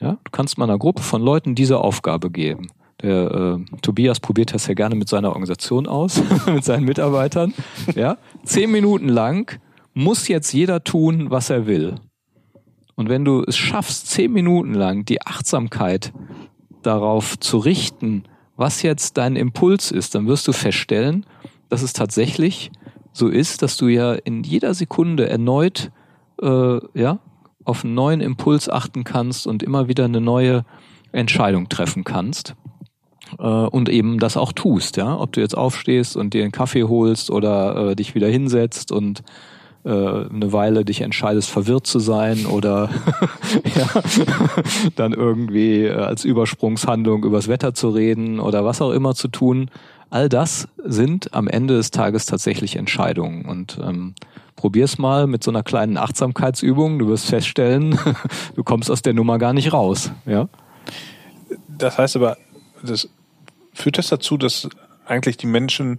Ja, du kannst mal einer Gruppe von Leuten diese Aufgabe geben. Der äh, Tobias probiert das ja gerne mit seiner Organisation aus, mit seinen Mitarbeitern. Ja, zehn Minuten lang muss jetzt jeder tun, was er will. Und wenn du es schaffst, zehn Minuten lang die Achtsamkeit darauf zu richten, was jetzt dein Impuls ist, dann wirst du feststellen, dass es tatsächlich so ist, dass du ja in jeder Sekunde erneut äh, ja auf einen neuen Impuls achten kannst und immer wieder eine neue Entscheidung treffen kannst. Äh, und eben das auch tust, ja. Ob du jetzt aufstehst und dir einen Kaffee holst oder äh, dich wieder hinsetzt und äh, eine Weile dich entscheidest, verwirrt zu sein oder ja, dann irgendwie äh, als Übersprungshandlung übers Wetter zu reden oder was auch immer zu tun. All das sind am Ende des Tages tatsächlich Entscheidungen. Und ähm, probier's mal mit so einer kleinen Achtsamkeitsübung. Du wirst feststellen, du kommst aus der Nummer gar nicht raus. Ja. Das heißt aber, das führt das dazu, dass eigentlich die Menschen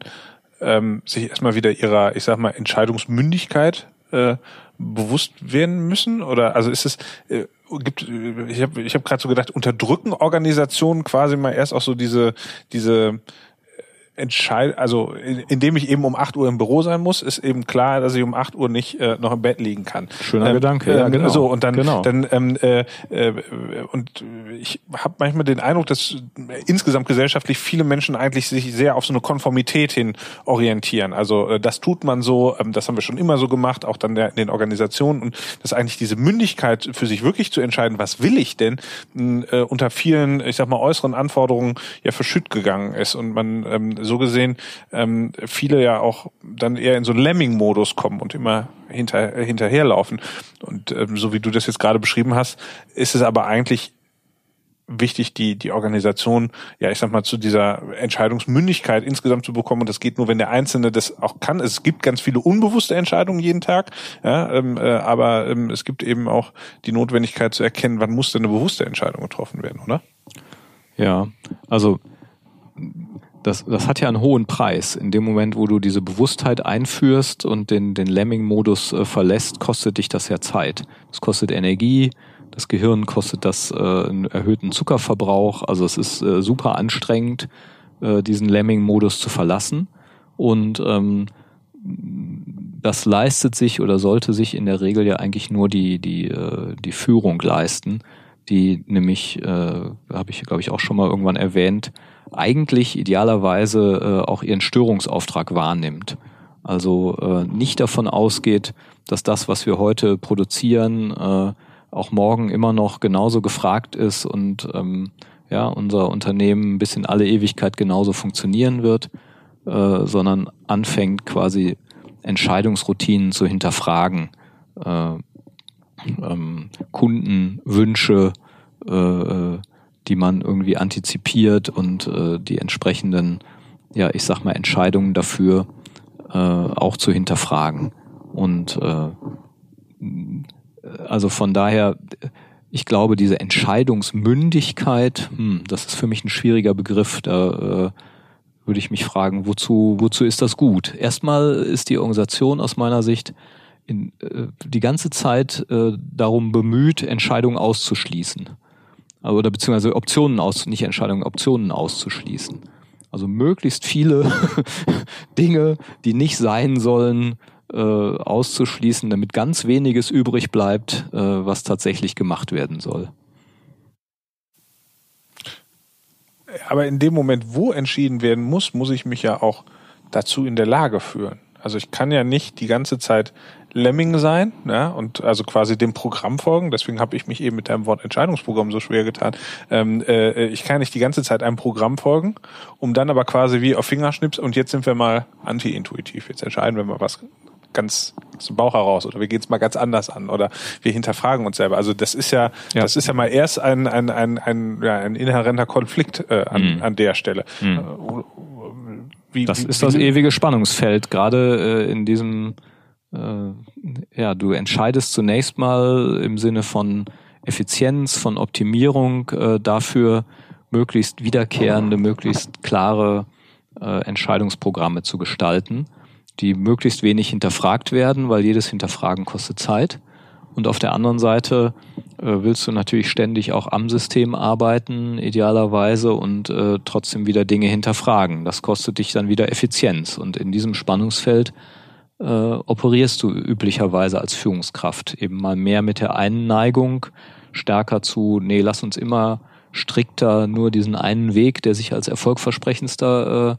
ähm, sich erstmal wieder ihrer, ich sag mal, Entscheidungsmündigkeit äh, bewusst werden müssen? Oder also ist es äh, gibt ich habe ich hab gerade so gedacht, unterdrücken Organisationen quasi mal erst auch so diese diese entscheid also indem ich eben um 8 Uhr im Büro sein muss, ist eben klar, dass ich um 8 Uhr nicht äh, noch im Bett liegen kann. Schöner ähm, Gedanke, ja, äh, genau. So, und dann, genau. dann ähm, äh, äh, und ich habe manchmal den Eindruck, dass insgesamt gesellschaftlich viele Menschen eigentlich sich sehr auf so eine Konformität hin orientieren. Also äh, das tut man so, ähm, das haben wir schon immer so gemacht, auch dann der, in den Organisationen und dass eigentlich diese Mündigkeit für sich wirklich zu entscheiden, was will ich denn, äh, unter vielen, ich sag mal, äußeren Anforderungen ja verschütt gegangen ist und man ähm, so gesehen ähm, viele ja auch dann eher in so einen Lemming-Modus kommen und immer hinter, hinterherlaufen. Und ähm, so wie du das jetzt gerade beschrieben hast, ist es aber eigentlich wichtig, die, die Organisation, ja, ich sag mal, zu dieser Entscheidungsmündigkeit insgesamt zu bekommen. Und das geht nur, wenn der Einzelne das auch kann. Es gibt ganz viele unbewusste Entscheidungen jeden Tag, ja, ähm, äh, aber ähm, es gibt eben auch die Notwendigkeit zu erkennen, wann muss denn eine bewusste Entscheidung getroffen werden, oder? Ja, also das, das hat ja einen hohen Preis. In dem Moment, wo du diese Bewusstheit einführst und den, den Lemming-Modus äh, verlässt, kostet dich das ja Zeit. Das kostet Energie, das Gehirn kostet das äh, einen erhöhten Zuckerverbrauch. Also es ist äh, super anstrengend, äh, diesen Lemming-Modus zu verlassen. Und ähm, das leistet sich oder sollte sich in der Regel ja eigentlich nur die, die, äh, die Führung leisten, die nämlich, äh, habe ich glaube ich auch schon mal irgendwann erwähnt, eigentlich idealerweise äh, auch ihren Störungsauftrag wahrnimmt. Also äh, nicht davon ausgeht, dass das, was wir heute produzieren, äh, auch morgen immer noch genauso gefragt ist und ähm, ja, unser Unternehmen bis in alle Ewigkeit genauso funktionieren wird, äh, sondern anfängt quasi Entscheidungsroutinen zu hinterfragen, äh, ähm, Kundenwünsche, äh, äh die man irgendwie antizipiert und äh, die entsprechenden, ja, ich sag mal, Entscheidungen dafür äh, auch zu hinterfragen. Und äh, also von daher, ich glaube, diese Entscheidungsmündigkeit, hm, das ist für mich ein schwieriger Begriff. Da äh, würde ich mich fragen, wozu, wozu ist das gut? Erstmal ist die Organisation aus meiner Sicht in, äh, die ganze Zeit äh, darum bemüht, Entscheidungen auszuschließen oder beziehungsweise Optionen aus, nicht Entscheidungen, Optionen auszuschließen. Also möglichst viele Dinge, die nicht sein sollen, äh, auszuschließen, damit ganz weniges übrig bleibt, äh, was tatsächlich gemacht werden soll. Aber in dem Moment, wo entschieden werden muss, muss ich mich ja auch dazu in der Lage führen. Also ich kann ja nicht die ganze Zeit Lemming sein, ja, und also quasi dem Programm folgen. Deswegen habe ich mich eben mit deinem Wort Entscheidungsprogramm so schwer getan. Ähm, äh, ich kann nicht die ganze Zeit einem Programm folgen, um dann aber quasi wie auf Fingerschnips und jetzt sind wir mal anti-intuitiv. Jetzt entscheiden wir mal was ganz aus dem Bauch heraus oder wir gehen es mal ganz anders an oder wir hinterfragen uns selber. Also das ist ja, ja. das ist ja mal erst ein, ein, ein, ein, ja, ein inhärenter Konflikt äh, an, mhm. an der Stelle. Mhm. Äh, wie, das wie, ist das ewige Spannungsfeld, gerade äh, in diesem äh, ja, du entscheidest zunächst mal im Sinne von Effizienz, von Optimierung äh, dafür, möglichst wiederkehrende, möglichst klare äh, Entscheidungsprogramme zu gestalten, die möglichst wenig hinterfragt werden, weil jedes Hinterfragen kostet Zeit. Und auf der anderen Seite äh, willst du natürlich ständig auch am System arbeiten, idealerweise, und äh, trotzdem wieder Dinge hinterfragen. Das kostet dich dann wieder Effizienz. Und in diesem Spannungsfeld äh, operierst du üblicherweise als Führungskraft. Eben mal mehr mit der einen Neigung, stärker zu, nee, lass uns immer strikter nur diesen einen Weg, der sich als erfolgversprechendster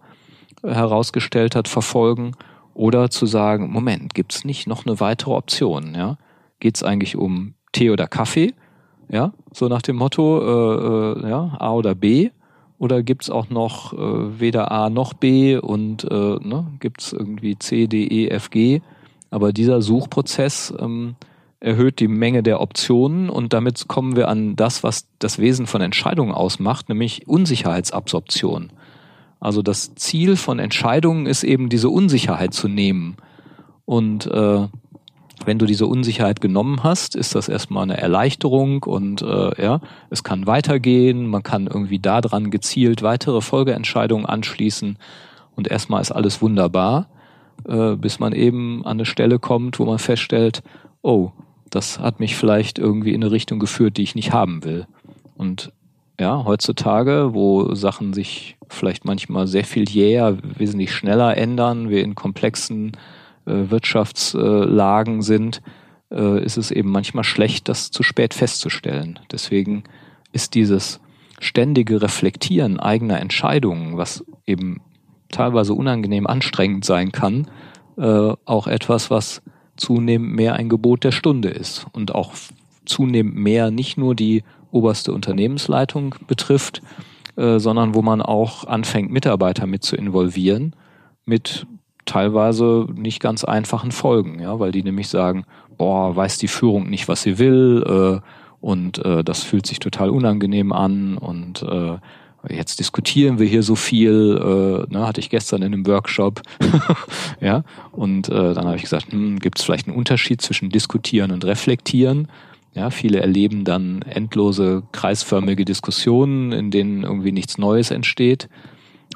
äh, herausgestellt hat, verfolgen. Oder zu sagen, Moment, gibt's nicht noch eine weitere Option? Ja? Geht's eigentlich um Tee oder Kaffee? Ja, so nach dem Motto, äh, äh, ja, A oder B. Oder gibt's auch noch äh, weder A noch B und äh, ne, gibt's irgendwie C, D, E, F, G? Aber dieser Suchprozess ähm, erhöht die Menge der Optionen und damit kommen wir an das, was das Wesen von Entscheidungen ausmacht, nämlich Unsicherheitsabsorption. Also das Ziel von Entscheidungen ist eben diese Unsicherheit zu nehmen. Und äh, wenn du diese Unsicherheit genommen hast, ist das erstmal eine Erleichterung und äh, ja, es kann weitergehen, man kann irgendwie daran gezielt weitere Folgeentscheidungen anschließen und erstmal ist alles wunderbar, äh, bis man eben an eine Stelle kommt, wo man feststellt, oh, das hat mich vielleicht irgendwie in eine Richtung geführt, die ich nicht haben will. Und ja, heutzutage, wo Sachen sich vielleicht manchmal sehr viel jäher, wesentlich schneller ändern, wir in komplexen Wirtschaftslagen sind, äh, ist es eben manchmal schlecht, das zu spät festzustellen. Deswegen ist dieses ständige Reflektieren eigener Entscheidungen, was eben teilweise unangenehm anstrengend sein kann, äh, auch etwas, was zunehmend mehr ein Gebot der Stunde ist und auch zunehmend mehr nicht nur die oberste Unternehmensleitung betrifft, äh, sondern wo man auch anfängt, Mitarbeiter mit zu involvieren, mit teilweise nicht ganz einfachen Folgen, ja, weil die nämlich sagen, boah, weiß die Führung nicht, was sie will, äh, und äh, das fühlt sich total unangenehm an und äh, jetzt diskutieren wir hier so viel, äh, ne, hatte ich gestern in einem Workshop, ja, und äh, dann habe ich gesagt, hm, gibt es vielleicht einen Unterschied zwischen diskutieren und reflektieren? Ja, viele erleben dann endlose kreisförmige Diskussionen, in denen irgendwie nichts Neues entsteht.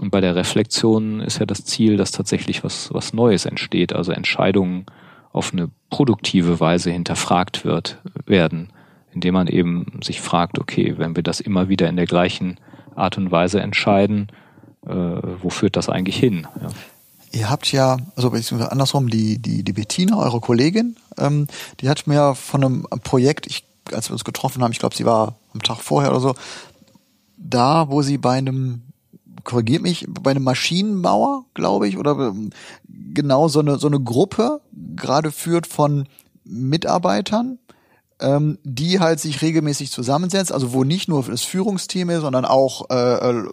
Und bei der Reflexion ist ja das Ziel, dass tatsächlich was, was Neues entsteht, also Entscheidungen auf eine produktive Weise hinterfragt wird, werden, indem man eben sich fragt, okay, wenn wir das immer wieder in der gleichen Art und Weise entscheiden, äh, wo führt das eigentlich hin? Ja. Ihr habt ja, also beziehungsweise andersrum, die, die, die Bettina, eure Kollegin, ähm, die hat mir von einem Projekt, ich, als wir uns getroffen haben, ich glaube, sie war am Tag vorher oder so, da, wo sie bei einem korrigiert mich, bei einem Maschinenbauer, glaube ich, oder ähm, genau so eine, so eine Gruppe gerade führt von Mitarbeitern, ähm, die halt sich regelmäßig zusammensetzt, also wo nicht nur das Führungsteam ist, sondern auch äh, äh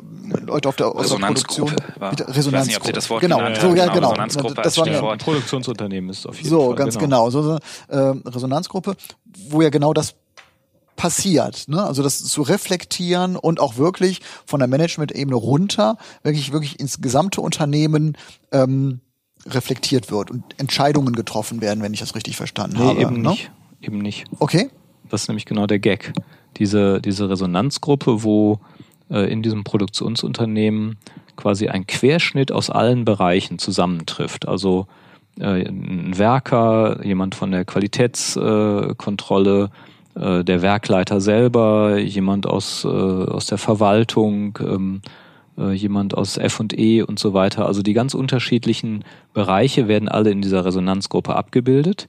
Leute auf der, aus der Produktion. War, Resonanzgruppe. Ich weiß nicht, ob Sie das Wort genau, so, ja, genau. genau. Resonanzgruppe das war mir, ein Produktionsunternehmen ist auf jeden so, Fall. So, ganz genau. genau. So, so äh, Resonanzgruppe, wo ja genau das passiert. Ne? Also das zu reflektieren und auch wirklich von der Management-Ebene runter, wirklich, wirklich ins gesamte Unternehmen ähm, reflektiert wird und Entscheidungen getroffen werden, wenn ich das richtig verstanden nee, habe. Eben ne? nicht. Eben nicht. Okay. Das ist nämlich genau der Gag. Diese, diese Resonanzgruppe, wo äh, in diesem Produktionsunternehmen quasi ein Querschnitt aus allen Bereichen zusammentrifft. Also äh, ein Werker, jemand von der Qualitätskontrolle, äh, äh, der Werkleiter selber, jemand aus, äh, aus der Verwaltung, ähm, äh, jemand aus F&E und so weiter. Also die ganz unterschiedlichen Bereiche werden alle in dieser Resonanzgruppe abgebildet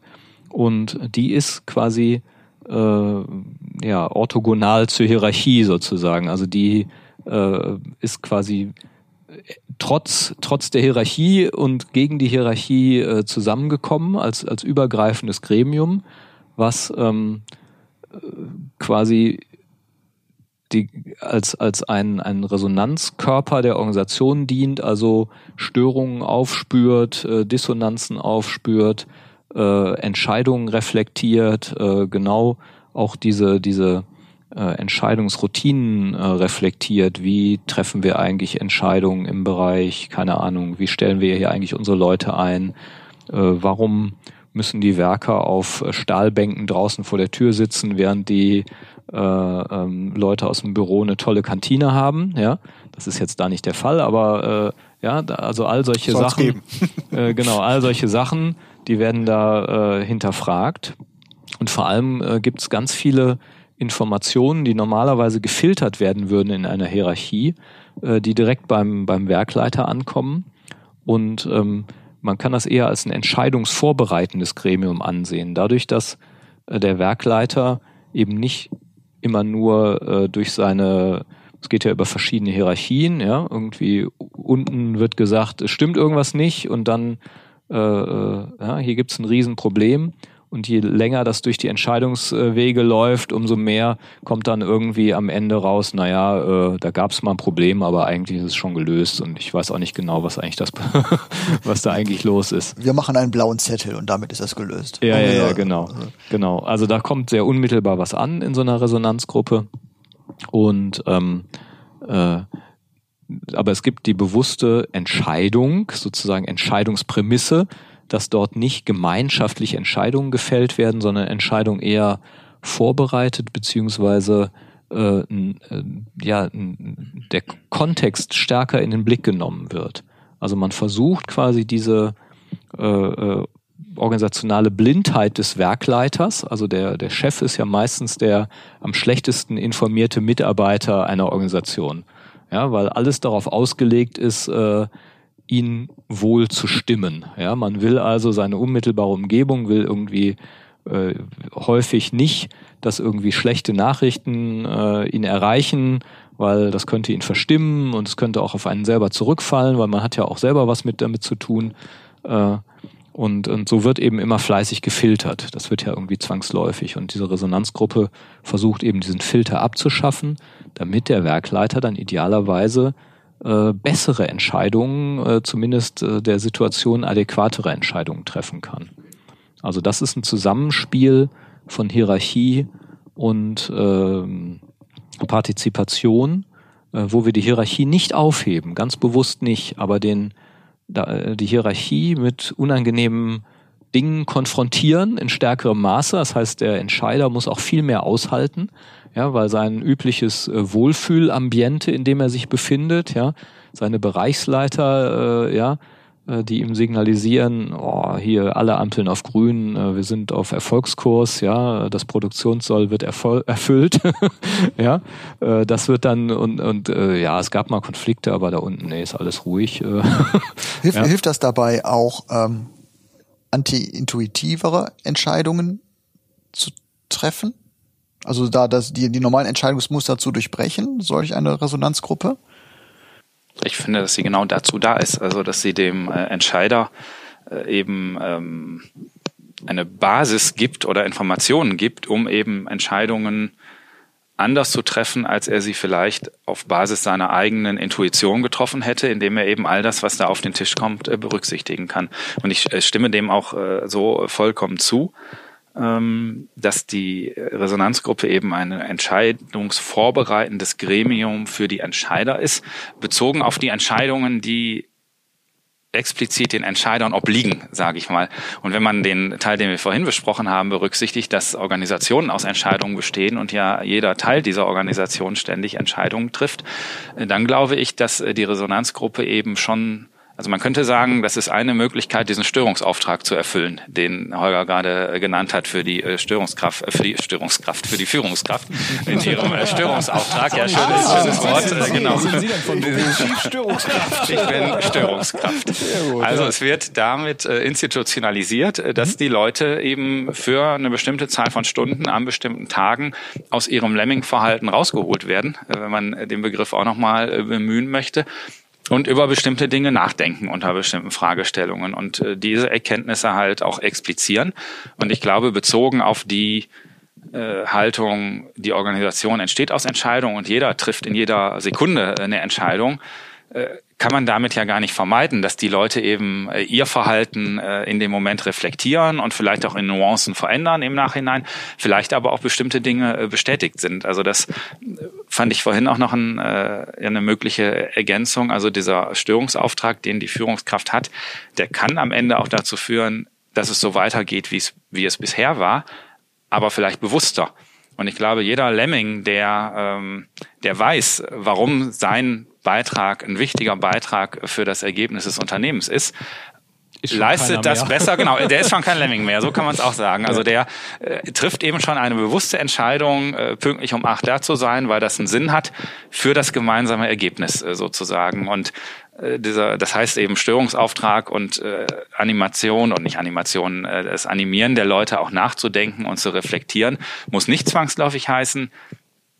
und die ist quasi äh, ja orthogonal zur Hierarchie sozusagen. Also die äh, ist quasi trotz, trotz der Hierarchie und gegen die Hierarchie äh, zusammengekommen als, als übergreifendes Gremium, was ähm, quasi die, als, als ein, ein Resonanzkörper der Organisation dient, also Störungen aufspürt, äh, Dissonanzen aufspürt, äh, Entscheidungen reflektiert, äh, genau auch diese, diese äh, Entscheidungsroutinen äh, reflektiert. Wie treffen wir eigentlich Entscheidungen im Bereich, keine Ahnung, wie stellen wir hier eigentlich unsere Leute ein? Äh, warum müssen die Werker auf Stahlbänken draußen vor der Tür sitzen, während die äh, ähm, Leute aus dem Büro eine tolle Kantine haben. Ja, das ist jetzt da nicht der Fall, aber äh, ja, also all solche Soll's Sachen, äh, genau, all solche Sachen, die werden da äh, hinterfragt. Und vor allem äh, gibt es ganz viele Informationen, die normalerweise gefiltert werden würden in einer Hierarchie, äh, die direkt beim, beim Werkleiter ankommen. Und ähm, man kann das eher als ein entscheidungsvorbereitendes Gremium ansehen. Dadurch, dass äh, der Werkleiter eben nicht immer nur äh, durch seine, es geht ja über verschiedene Hierarchien, ja, irgendwie unten wird gesagt, es stimmt irgendwas nicht und dann, äh, äh ja, hier gibt's ein Riesenproblem Und je länger das durch die Entscheidungswege läuft, umso mehr kommt dann irgendwie am Ende raus, naja, äh, da gab es mal ein Problem, aber eigentlich ist es schon gelöst und ich weiß auch nicht genau, was eigentlich das, was da eigentlich los ist. Wir machen einen blauen Zettel und damit ist das gelöst. Ja, ja, ja, genau. Genau. Also da kommt sehr unmittelbar was an in so einer Resonanzgruppe. Und ähm, äh, aber es gibt die bewusste Entscheidung, sozusagen Entscheidungsprämisse, dass dort nicht gemeinschaftliche Entscheidungen gefällt werden, sondern Entscheidungen eher vorbereitet beziehungsweise äh, äh, ja, der Kontext stärker in den Blick genommen wird. Also man versucht quasi diese äh, äh, organisationale Blindheit des Werkleiters, also der, der Chef ist ja meistens der am schlechtesten informierte Mitarbeiter einer Organisation. Ja, weil alles darauf ausgelegt ist, äh, ihn wohl zu stimmen. Ja, man will also seine unmittelbare Umgebung, will irgendwie äh, häufig nicht, dass irgendwie schlechte Nachrichten äh, ihn erreichen, weil das könnte ihn verstimmen und es könnte auch auf einen selber zurückfallen, weil man hat ja auch selber was mit damit zu tun. Äh, und, und so wird eben immer fleißig gefiltert. Das wird ja irgendwie zwangsläufig. Und diese Resonanzgruppe versucht eben diesen Filter abzuschaffen, damit der Werkleiter dann idealerweise äh, bessere Entscheidungen, äh, zumindest äh, der Situation adäquatere Entscheidungen treffen kann. Also das ist ein Zusammenspiel von Hierarchie und äh, Partizipation, äh, wo wir die Hierarchie nicht aufheben, ganz bewusst nicht, aber den, da, äh, die Hierarchie mit unangenehmen Dingen konfrontieren in stärkerem Maße. Das heißt, der Entscheider muss auch viel mehr aushalten ja, weil sein übliches äh, Wohlfühlambiente, in dem er sich befindet, ja, seine Bereichsleiter, äh, ja, äh, die ihm signalisieren, oh, hier alle Ampeln auf grün, äh, wir sind auf Erfolgskurs, ja, das Produktionssoll wird erfüllt, ja, äh, das wird dann und, und äh, ja, es gab mal Konflikte, aber da unten, nee, ist alles ruhig. Äh, Hilf, ja. Hilft das dabei auch ähm, anti-intuitivere Entscheidungen zu treffen? Also da das, die, die normalen Entscheidungsmuster zu durchbrechen, solch eine Resonanzgruppe? Ich finde, dass sie genau dazu da ist. Also dass sie dem äh, Entscheider äh, eben ähm, eine Basis gibt oder Informationen gibt, um eben Entscheidungen anders zu treffen, als er sie vielleicht auf Basis seiner eigenen Intuition getroffen hätte, indem er eben all das, was da auf den Tisch kommt, äh, berücksichtigen kann. Und ich äh, stimme dem auch äh, so vollkommen zu dass die Resonanzgruppe eben ein entscheidungsvorbereitendes Gremium für die Entscheider ist, bezogen auf die Entscheidungen, die explizit den Entscheidern obliegen, sage ich mal. Und wenn man den Teil, den wir vorhin besprochen haben, berücksichtigt, dass Organisationen aus Entscheidungen bestehen und ja jeder Teil dieser Organisation ständig Entscheidungen trifft, dann glaube ich, dass die Resonanzgruppe eben schon also man könnte sagen, das ist eine Möglichkeit, diesen Störungsauftrag zu erfüllen, den Holger gerade genannt hat für die äh, Störungskraft, äh, für die Störungskraft, für die Führungskraft in ihrem äh, Störungsauftrag. Ja, schönes, schönes Wort. Genau. Ich bin Störungskraft. Also es wird damit institutionalisiert, dass die Leute eben für eine bestimmte Zahl von Stunden an bestimmten Tagen aus ihrem Lemming-Verhalten rausgeholt werden, wenn man den Begriff auch nochmal bemühen möchte und über bestimmte Dinge nachdenken unter bestimmten Fragestellungen und äh, diese Erkenntnisse halt auch explizieren. Und ich glaube, bezogen auf die äh, Haltung, die Organisation entsteht aus Entscheidungen und jeder trifft in jeder Sekunde eine Entscheidung, kann man damit ja gar nicht vermeiden, dass die Leute eben äh, ihr Verhalten äh, in dem Moment reflektieren und vielleicht auch in Nuancen verändern im Nachhinein, vielleicht aber auch bestimmte Dinge äh, bestätigt sind. Also das fand ich vorhin auch noch ein, eine mögliche Ergänzung. Also dieser Störungsauftrag, den die Führungskraft hat, der kann am Ende auch dazu führen, dass es so weitergeht, wie es, wie es bisher war, aber vielleicht bewusster. Und ich glaube, jeder Lemming, der, ähm, der weiß, warum sein Beitrag, ein wichtiger Beitrag für das Ergebnis des Unternehmens ist, leistet das besser. Genau, der ist schon kein Lemming mehr, so kann man es auch sagen. Also der äh, trifft eben schon eine bewusste Entscheidung, äh, pünktlich um acht da zu sein, weil das einen Sinn hat für das gemeinsame Ergebnis äh, sozusagen. Und äh, dieser, das heißt eben Störungsauftrag und äh, Animation und nicht Animation, äh, das Animieren der Leute auch nachzudenken und zu reflektieren, muss nicht zwangsläufig heißen,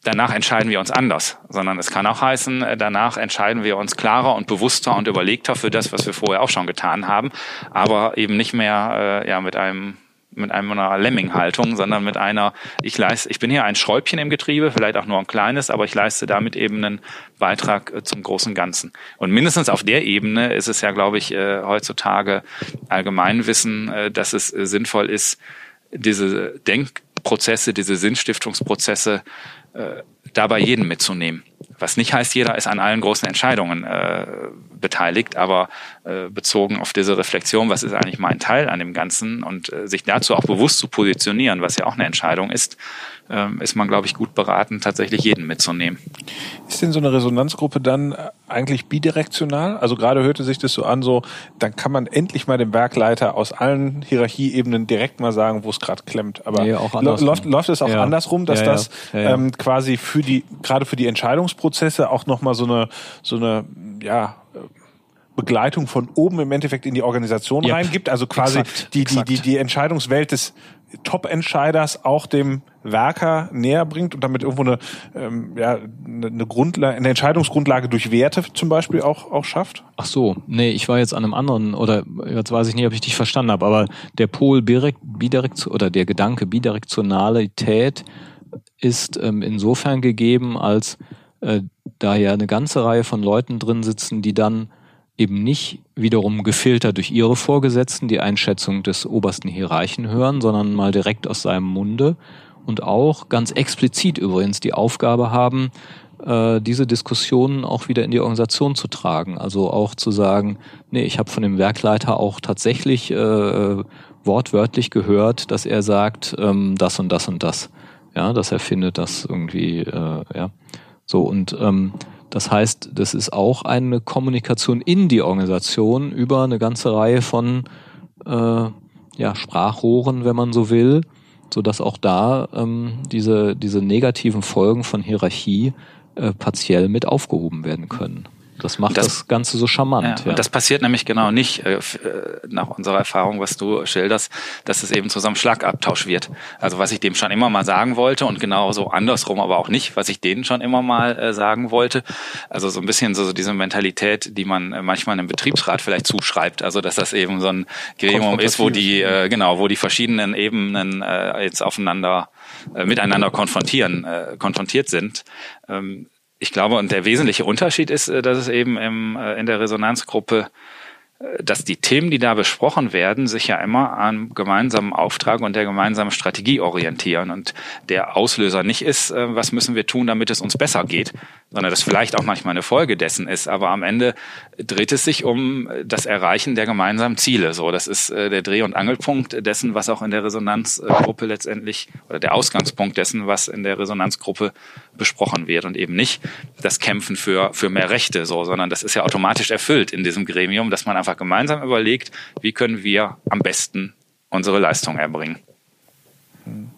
danach entscheiden wir uns anders, sondern es kann auch heißen, äh, danach entscheiden wir uns klarer und bewusster und überlegter für das, was wir vorher auch schon getan haben, aber eben nicht mehr äh, ja mit einem mit einer Lemming-Haltung, sondern mit einer, ich leiste, ich bin hier ein Schräubchen im Getriebe, vielleicht auch nur ein kleines, aber ich leiste damit eben einen Beitrag äh, zum großen Ganzen. Und mindestens auf der Ebene ist es ja, glaube ich, äh, heutzutage Allgemeinwissen, dass es sinnvoll ist, diese Denkprozesse, diese Sinnstiftungsprozesse dabei jeden mitzunehmen. Was nicht heißt, jeder ist an allen großen Entscheidungen äh, beteiligt, aber äh, bezogen auf diese Reflexion, was ist eigentlich mein Teil an dem Ganzen und äh, sich dazu auch bewusst zu positionieren, was ja auch eine Entscheidung ist, ähm, ist man, glaube ich, gut beraten, tatsächlich jeden mitzunehmen. Ist denn so eine Resonanzgruppe dann eigentlich bidirektional? Also gerade hörte sich das so an, so dann kann man endlich mal dem Werkleiter aus allen Hierarchieebenen direkt mal sagen, wo es gerade klemmt. Aber nee, läuft, läuft es auch ja. andersrum, dass ja, ja. das ähm, quasi für die gerade für die Entscheidungsprozesse auch nochmal so eine so eine ja Begleitung von oben im Endeffekt in die Organisation yep. reingibt, also quasi exakt, die, die, die, die Entscheidungswelt des Top-Entscheiders auch dem Werker näher bringt und damit irgendwo eine, ähm, ja, eine, Grundlage, eine Entscheidungsgrundlage durch Werte zum Beispiel auch, auch schafft? Ach so, nee, ich war jetzt an einem anderen, oder jetzt weiß ich nicht, ob ich dich verstanden habe, aber der Pol bidirekt, oder der Gedanke Bidirektionalität ist ähm, insofern gegeben, als äh, da ja eine ganze Reihe von Leuten drin sitzen, die dann eben nicht wiederum gefiltert durch ihre Vorgesetzten die Einschätzung des obersten Hierarchen hören, sondern mal direkt aus seinem Munde und auch ganz explizit übrigens die Aufgabe haben, äh, diese Diskussionen auch wieder in die Organisation zu tragen. Also auch zu sagen, nee, ich habe von dem Werkleiter auch tatsächlich äh, wortwörtlich gehört, dass er sagt, ähm, das und das und das. Ja, dass er findet, dass irgendwie, äh, ja. So, und ähm, das heißt, das ist auch eine Kommunikation in die Organisation über eine ganze Reihe von äh, ja, Sprachrohren, wenn man so will, so dass auch da ähm, diese, diese negativen Folgen von Hierarchie äh, partiell mit aufgehoben werden können. Das macht das, das Ganze so charmant. Ja, ja. Und das passiert nämlich genau nicht, äh, äh, nach unserer Erfahrung, was du schilderst, dass es eben zu so einem Schlagabtausch wird. Also was ich dem schon immer mal sagen wollte und genauso andersrum aber auch nicht, was ich denen schon immer mal äh, sagen wollte. Also so ein bisschen so, so diese Mentalität, die man äh, manchmal einem Betriebsrat vielleicht zuschreibt. Also dass das eben so ein Gremium ist, wo die, äh, genau, wo die verschiedenen Ebenen äh, jetzt aufeinander äh, miteinander konfrontieren, äh, konfrontiert sind. Ähm, ich glaube, und der wesentliche Unterschied ist, äh, dass es eben im, äh, in der Resonanzgruppe dass die Themen, die da besprochen werden, sich ja immer am gemeinsamen Auftrag und der gemeinsamen Strategie orientieren. Und der Auslöser nicht ist, äh, was müssen wir tun, damit es uns besser geht, sondern das vielleicht auch manchmal eine Folge dessen ist, aber am Ende dreht es sich um das Erreichen der gemeinsamen Ziele. So, das ist äh, der Dreh- und Angelpunkt dessen, was auch in der Resonanzgruppe letztendlich oder der Ausgangspunkt dessen, was in der Resonanzgruppe besprochen wird. Und eben nicht das Kämpfen für für mehr Rechte, so, sondern das ist ja automatisch erfüllt in diesem Gremium, dass man einfach einfach gemeinsam überlegt, wie können wir am besten unsere Leistung erbringen. Hm.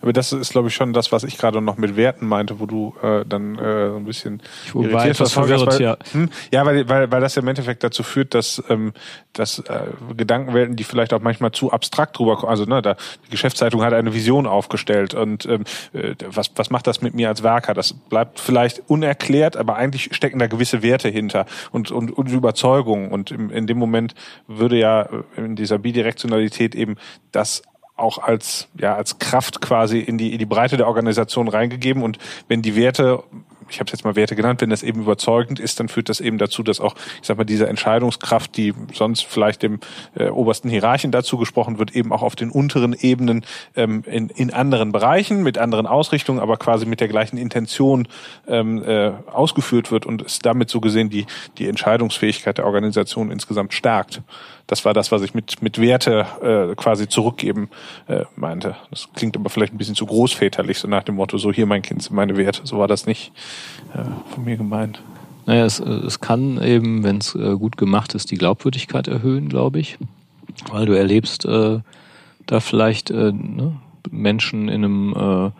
Aber das ist, glaube ich, schon das, was ich gerade noch mit Werten meinte, wo du äh, dann äh, so ein bisschen ich irritiert etwas verwirrt, ja. Hm, ja, weil, weil, weil das ja im Endeffekt dazu führt, dass, ähm, dass äh, Gedankenwelten, die vielleicht auch manchmal zu abstrakt drüber kommen, also ne, da, die Geschäftszeitung hat eine Vision aufgestellt und ähm, äh, was, was macht das mit mir als Werker? Das bleibt vielleicht unerklärt, aber eigentlich stecken da gewisse Werte hinter und, und, und Überzeugungen. Und im, in dem Moment würde ja in dieser Bidirektionalität eben das auch als ja als Kraft quasi in die in die Breite der Organisation reingegeben und wenn die Werte ich habe jetzt mal Werte genannt, wenn das eben überzeugend ist, dann führt das eben dazu, dass auch, ich sag mal, diese Entscheidungskraft, die sonst vielleicht dem äh, obersten Hierarchen dazu gesprochen wird, eben auch auf den unteren Ebenen ähm, in, in anderen Bereichen, mit anderen Ausrichtungen, aber quasi mit der gleichen Intention ähm, äh, ausgeführt wird und es damit so gesehen die, die Entscheidungsfähigkeit der Organisation insgesamt stärkt. Das war das, was ich mit, mit Werte äh, quasi zurückgeben äh, meinte. Das klingt aber vielleicht ein bisschen zu großväterlich, so nach dem Motto, so hier mein Kind sind meine Werte. So war das nicht äh, von mir gemeint. Naja, es, es kann eben, wenn es äh, gut gemacht ist, die Glaubwürdigkeit erhöhen, glaube ich. Weil du erlebst äh, da vielleicht äh, ne, Menschen in einem äh,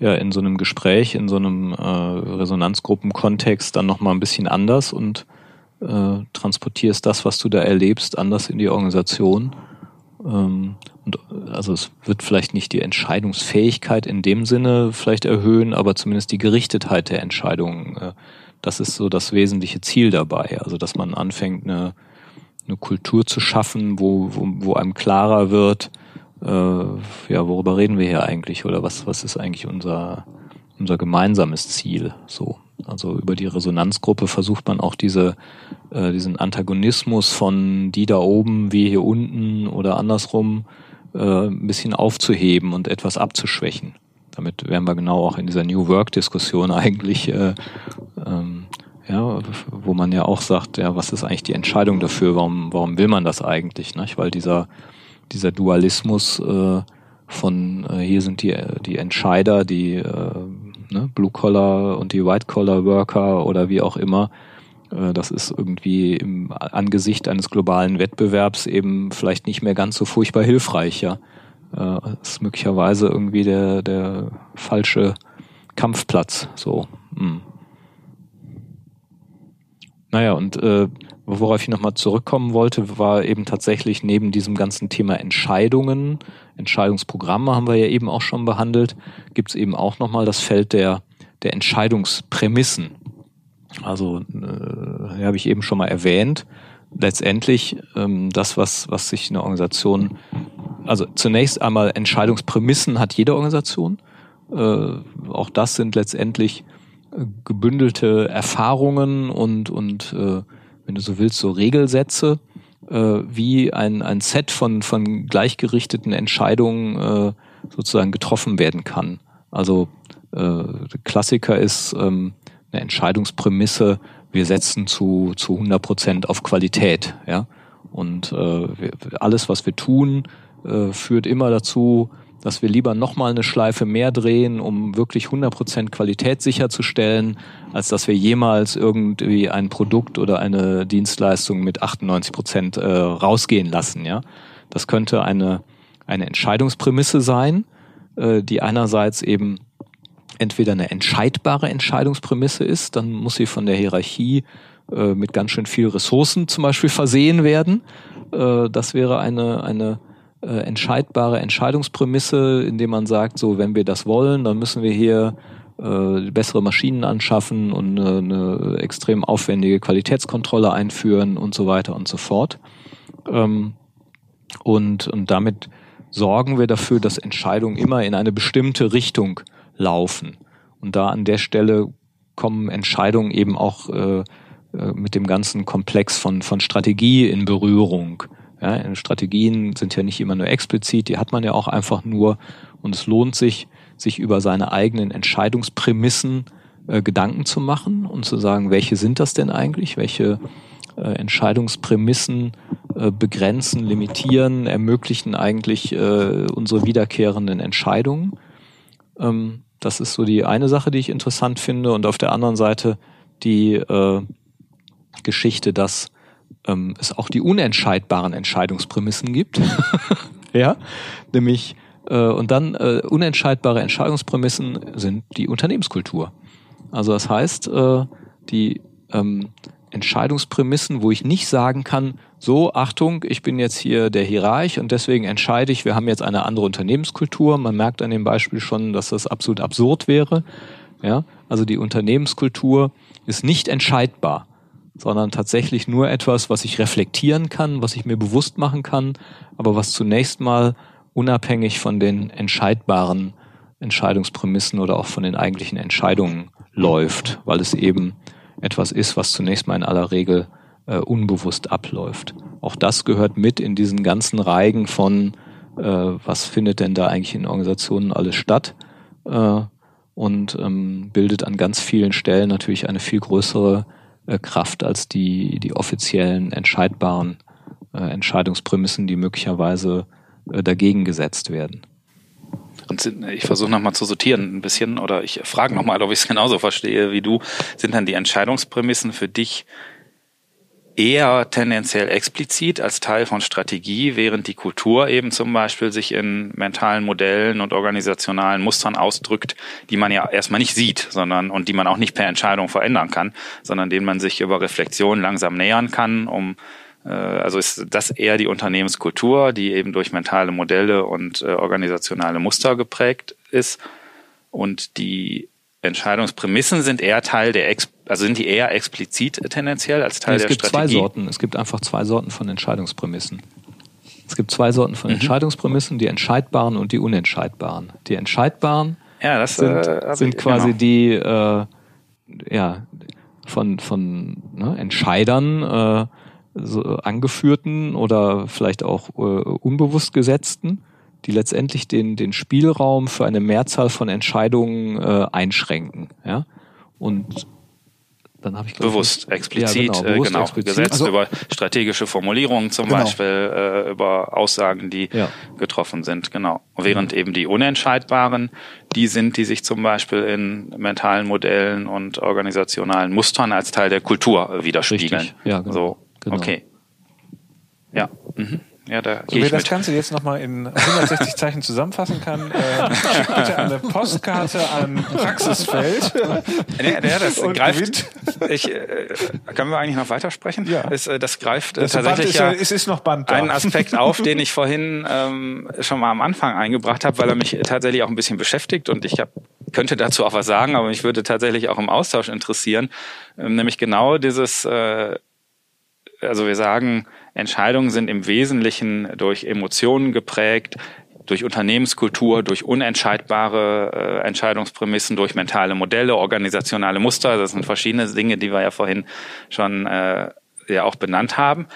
ja, in so einem Gespräch, in so einem äh, Resonanzgruppenkontext dann nochmal ein bisschen anders und äh, transportierst das, was du da erlebst, anders in die Organisation. Ähm, und also es wird vielleicht nicht die Entscheidungsfähigkeit in dem Sinne vielleicht erhöhen, aber zumindest die Gerichtetheit der Entscheidungen. Äh, das ist so das wesentliche Ziel dabei. Also dass man anfängt, eine, eine Kultur zu schaffen, wo, wo, wo einem klarer wird, äh, ja, worüber reden wir hier eigentlich oder was, was ist eigentlich unser, unser gemeinsames Ziel? So. Also über die Resonanzgruppe versucht man auch diese, äh, diesen Antagonismus von die da oben wie hier unten oder andersrum äh, ein bisschen aufzuheben und etwas abzuschwächen. Damit wären wir genau auch in dieser New Work-Diskussion eigentlich, äh, ähm, ja, wo man ja auch sagt, ja, was ist eigentlich die Entscheidung dafür? Warum, warum will man das eigentlich? Nicht? Weil dieser, dieser Dualismus äh, von äh, hier sind die, die Entscheider, die äh, ne, Blue Collar und die White Collar Worker oder wie auch immer, äh, das ist irgendwie im Angesicht eines globalen Wettbewerbs eben vielleicht nicht mehr ganz so furchtbar hilfreich, ja. Äh, ist möglicherweise irgendwie der, der falsche Kampfplatz, so. Hm. Naja, und äh, worauf ich nochmal zurückkommen wollte, war eben tatsächlich neben diesem ganzen Thema Entscheidungen, Entscheidungsprogramme haben wir ja eben auch schon behandelt, gibt es eben auch nochmal das Feld der, der Entscheidungsprämissen. Also äh, habe ich eben schon mal erwähnt. Letztendlich ähm, das, was, was sich eine Organisation, also zunächst einmal Entscheidungsprämissen hat jede Organisation. Äh, auch das sind letztendlich äh, gebündelte Erfahrungen und, und äh, wenn du so willst, so Regelsätze, äh, wie ein, ein Set von, von gleichgerichteten Entscheidungen äh, sozusagen getroffen werden kann. Also äh, Klassiker ist, ähm, eine Entscheidungsprämisse, wir setzen zu, zu 100 Prozent auf Qualität. Ja? Und äh, alles, was wir tun, äh, führt immer dazu, dass wir lieber nochmal eine Schleife mehr drehen, um wirklich 100 Prozent Qualität sicherzustellen, als dass wir jemals irgendwie ein Produkt oder eine Dienstleistung mit 98 Prozent äh, rausgehen lassen. Ja? Das könnte eine, eine Entscheidungsprämisse sein, äh, die einerseits eben entweder eine entscheidbare Entscheidungsprämisse ist, dann muss sie von der Hierarchie äh, mit ganz schön viel Ressourcen zum Beispiel versehen werden. Äh, das wäre eine, eine äh, entscheidbare Entscheidungsprämisse, indem man sagt, so wenn wir das wollen, dann müssen wir hier äh, bessere Maschinen anschaffen und eine, eine extrem aufwendige Qualitätskontrolle einführen und so weiter und so fort. Ähm, und, und damit sorgen wir dafür, dass Entscheidungen immer in eine bestimmte Richtung laufen. Und da an der Stelle kommen Entscheidungen eben auch äh, äh, mit dem ganzen Komplex von, von Strategie in Berührung. Ja, Strategien sind ja nicht immer nur explizit, die hat man ja auch einfach nur. Und es lohnt sich, sich über seine eigenen Entscheidungsprämissen äh, Gedanken zu machen und zu sagen, welche sind das denn eigentlich? Welche äh, Entscheidungsprämissen äh, begrenzen, limitieren, ermöglichen eigentlich äh, unsere wiederkehrenden Entscheidungen? Ähm, das ist so die eine Sache, die ich interessant finde. Und auf der anderen Seite die äh, Geschichte, dass ähm, es auch die unentscheidbaren Entscheidungsprämissen gibt. ja, nämlich äh, und dann äh, unentscheidbare Entscheidungsprämissen sind die Unternehmenskultur. Also das heißt, äh, die ähm, Entscheidungsprämissen, wo ich nicht sagen kann, so, Achtung, ich bin jetzt hier der Hierarch und deswegen entscheide ich, wir haben jetzt eine andere Unternehmenskultur. Man merkt an dem Beispiel schon, dass das absolut absurd wäre. Ja, also die Unternehmenskultur ist nicht entscheidbar, sondern tatsächlich nur etwas, was ich reflektieren kann, was ich mir bewusst machen kann, aber was zunächst mal unabhängig von den entscheidbaren Entscheidungsprämissen oder auch von den eigentlichen Entscheidungen läuft, weil es eben etwas ist, was zunächst mal in aller Regel äh, unbewusst abläuft. Auch das gehört mit in diesen ganzen Reigen von, äh, was findet denn da eigentlich in Organisationen alles statt äh, und ähm, bildet an ganz vielen Stellen natürlich eine viel größere äh, Kraft als die, die offiziellen entscheidbaren äh, Entscheidungsprämissen, die möglicherweise äh, dagegen gesetzt werden. Und sind, ich versuche nochmal zu sortieren ein bisschen oder ich frage nochmal, ob ich es genauso verstehe wie du. Sind dann die Entscheidungsprämissen für dich eher tendenziell explizit als Teil von Strategie, während die Kultur eben zum Beispiel sich in mentalen Modellen und organisationalen Mustern ausdrückt, die man ja erstmal nicht sieht, sondern und die man auch nicht per Entscheidung verändern kann, sondern denen man sich über Reflexion langsam nähern kann, um äh, also ist das eher die Unternehmenskultur, die eben durch mentale Modelle und äh, organisationale Muster geprägt ist. Und die Entscheidungsprämissen sind eher Teil der, Ex also sind die eher explizit tendenziell als Teil es der gibt Strategie? Zwei Sorten. Es gibt einfach zwei Sorten von Entscheidungsprämissen. Es gibt zwei Sorten von Entscheidungsprämissen, die entscheidbaren und die unentscheidbaren. Die entscheidbaren Ja, sind, äh, sind ich- quasi genau. die äh, ja, von, von ne, Entscheidern äh, so angeführten oder vielleicht auch äh, unbewusst gesetzten, die letztendlich den, den Spielraum für eine Mehrzahl von Entscheidungen äh, einschränken. Ja? Und dann habe ich glaub ich, Bewusst, explizit, Ja, äh, bewusst, genau, explizit. gesetzt Also- über strategische Formulierungen zum Genau. Beispiel, äh, über Aussagen, die Ja. getroffen sind, genau. Während eben die unentscheidbaren, die sind, die sich zum Beispiel in mentalen Modellen und organisationalen Mustern als Teil der Kultur widerspiegeln. Richtig, ja, genau. So, Genau. okay. Ja, mhm. Ja, da So, wer ich das mit. Ganze jetzt nochmal in 160 Zeichen zusammenfassen kann, äh, schickt bitte eine Postkarte an Praxisfeld. Ja, ja, das Und greift. Ich, äh, können wir eigentlich noch weitersprechen? Ja. Ist, äh, das greift äh, Das tatsächlich ist, ja, ja es ist noch Band da. einen Aspekt auf, den ich vorhin ähm, schon mal am Anfang eingebracht habe, weil er mich tatsächlich auch ein bisschen beschäftigt und ich hab, könnte dazu auch was sagen, aber mich würde tatsächlich auch im Austausch interessieren, ähm, nämlich genau dieses, äh, also wir sagen, Entscheidungen sind im Wesentlichen durch Emotionen geprägt, durch Unternehmenskultur, durch unentscheidbare äh, Entscheidungsprämissen, durch mentale Modelle, organisationale Muster. Das sind verschiedene Dinge, die wir ja vorhin schon äh, ja auch benannt haben.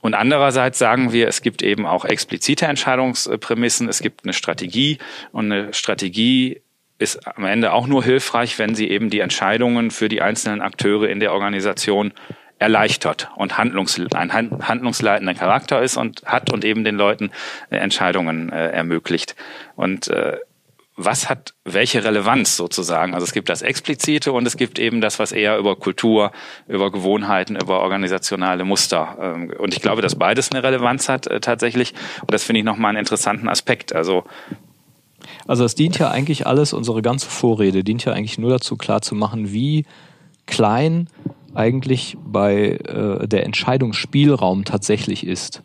Und andererseits sagen wir, es gibt eben auch explizite Entscheidungsprämissen, es gibt eine Strategie und eine Strategie ist am Ende auch nur hilfreich, wenn sie eben die Entscheidungen für die einzelnen Akteure in der Organisation erleichtert und ein hand- handlungsleitender Charakter ist und hat und eben den Leuten äh, Entscheidungen äh, ermöglicht. Und äh, was hat welche Relevanz sozusagen? Also es gibt das Explizite und es gibt eben das, was eher über Kultur, über Gewohnheiten, über organisationale Muster. ähm, Und ich glaube, dass beides eine Relevanz hat äh, tatsächlich. Und das finde ich nochmal einen interessanten Aspekt. Also Also es dient ja eigentlich alles, unsere ganze Vorrede dient ja eigentlich nur dazu klarzumachen, wie klein eigentlich bei äh, der Entscheidungsspielraum tatsächlich ist.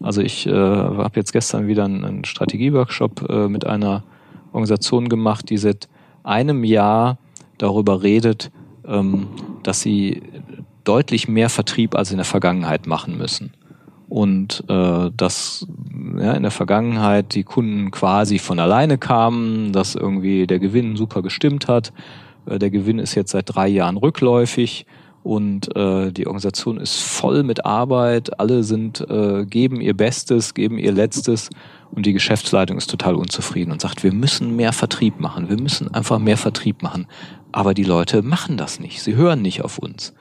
Also ich äh, habe jetzt gestern wieder einen, einen Strategieworkshop äh, mit einer Organisation gemacht, die seit einem Jahr darüber redet, ähm, dass sie deutlich mehr Vertrieb als in der Vergangenheit machen müssen. Und äh, dass ja, in der Vergangenheit die Kunden quasi von alleine kamen, dass irgendwie der Gewinn super gestimmt hat. Äh, der Gewinn ist jetzt seit drei Jahren rückläufig und äh, die Organisation ist voll mit Arbeit. Alle sind äh, geben ihr Bestes, geben ihr Letztes und die Geschäftsleitung ist total unzufrieden und sagt, wir müssen mehr Vertrieb machen, wir müssen einfach mehr Vertrieb machen. Aber die Leute machen das nicht, sie hören nicht auf uns.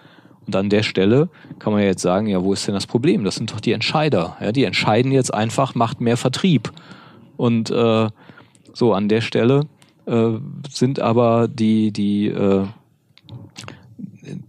Und an der Stelle kann man jetzt sagen, ja, wo ist denn das Problem? Das sind doch die Entscheider. Ja, die entscheiden jetzt einfach, macht mehr Vertrieb. Und äh, so an der Stelle äh, sind aber die die äh,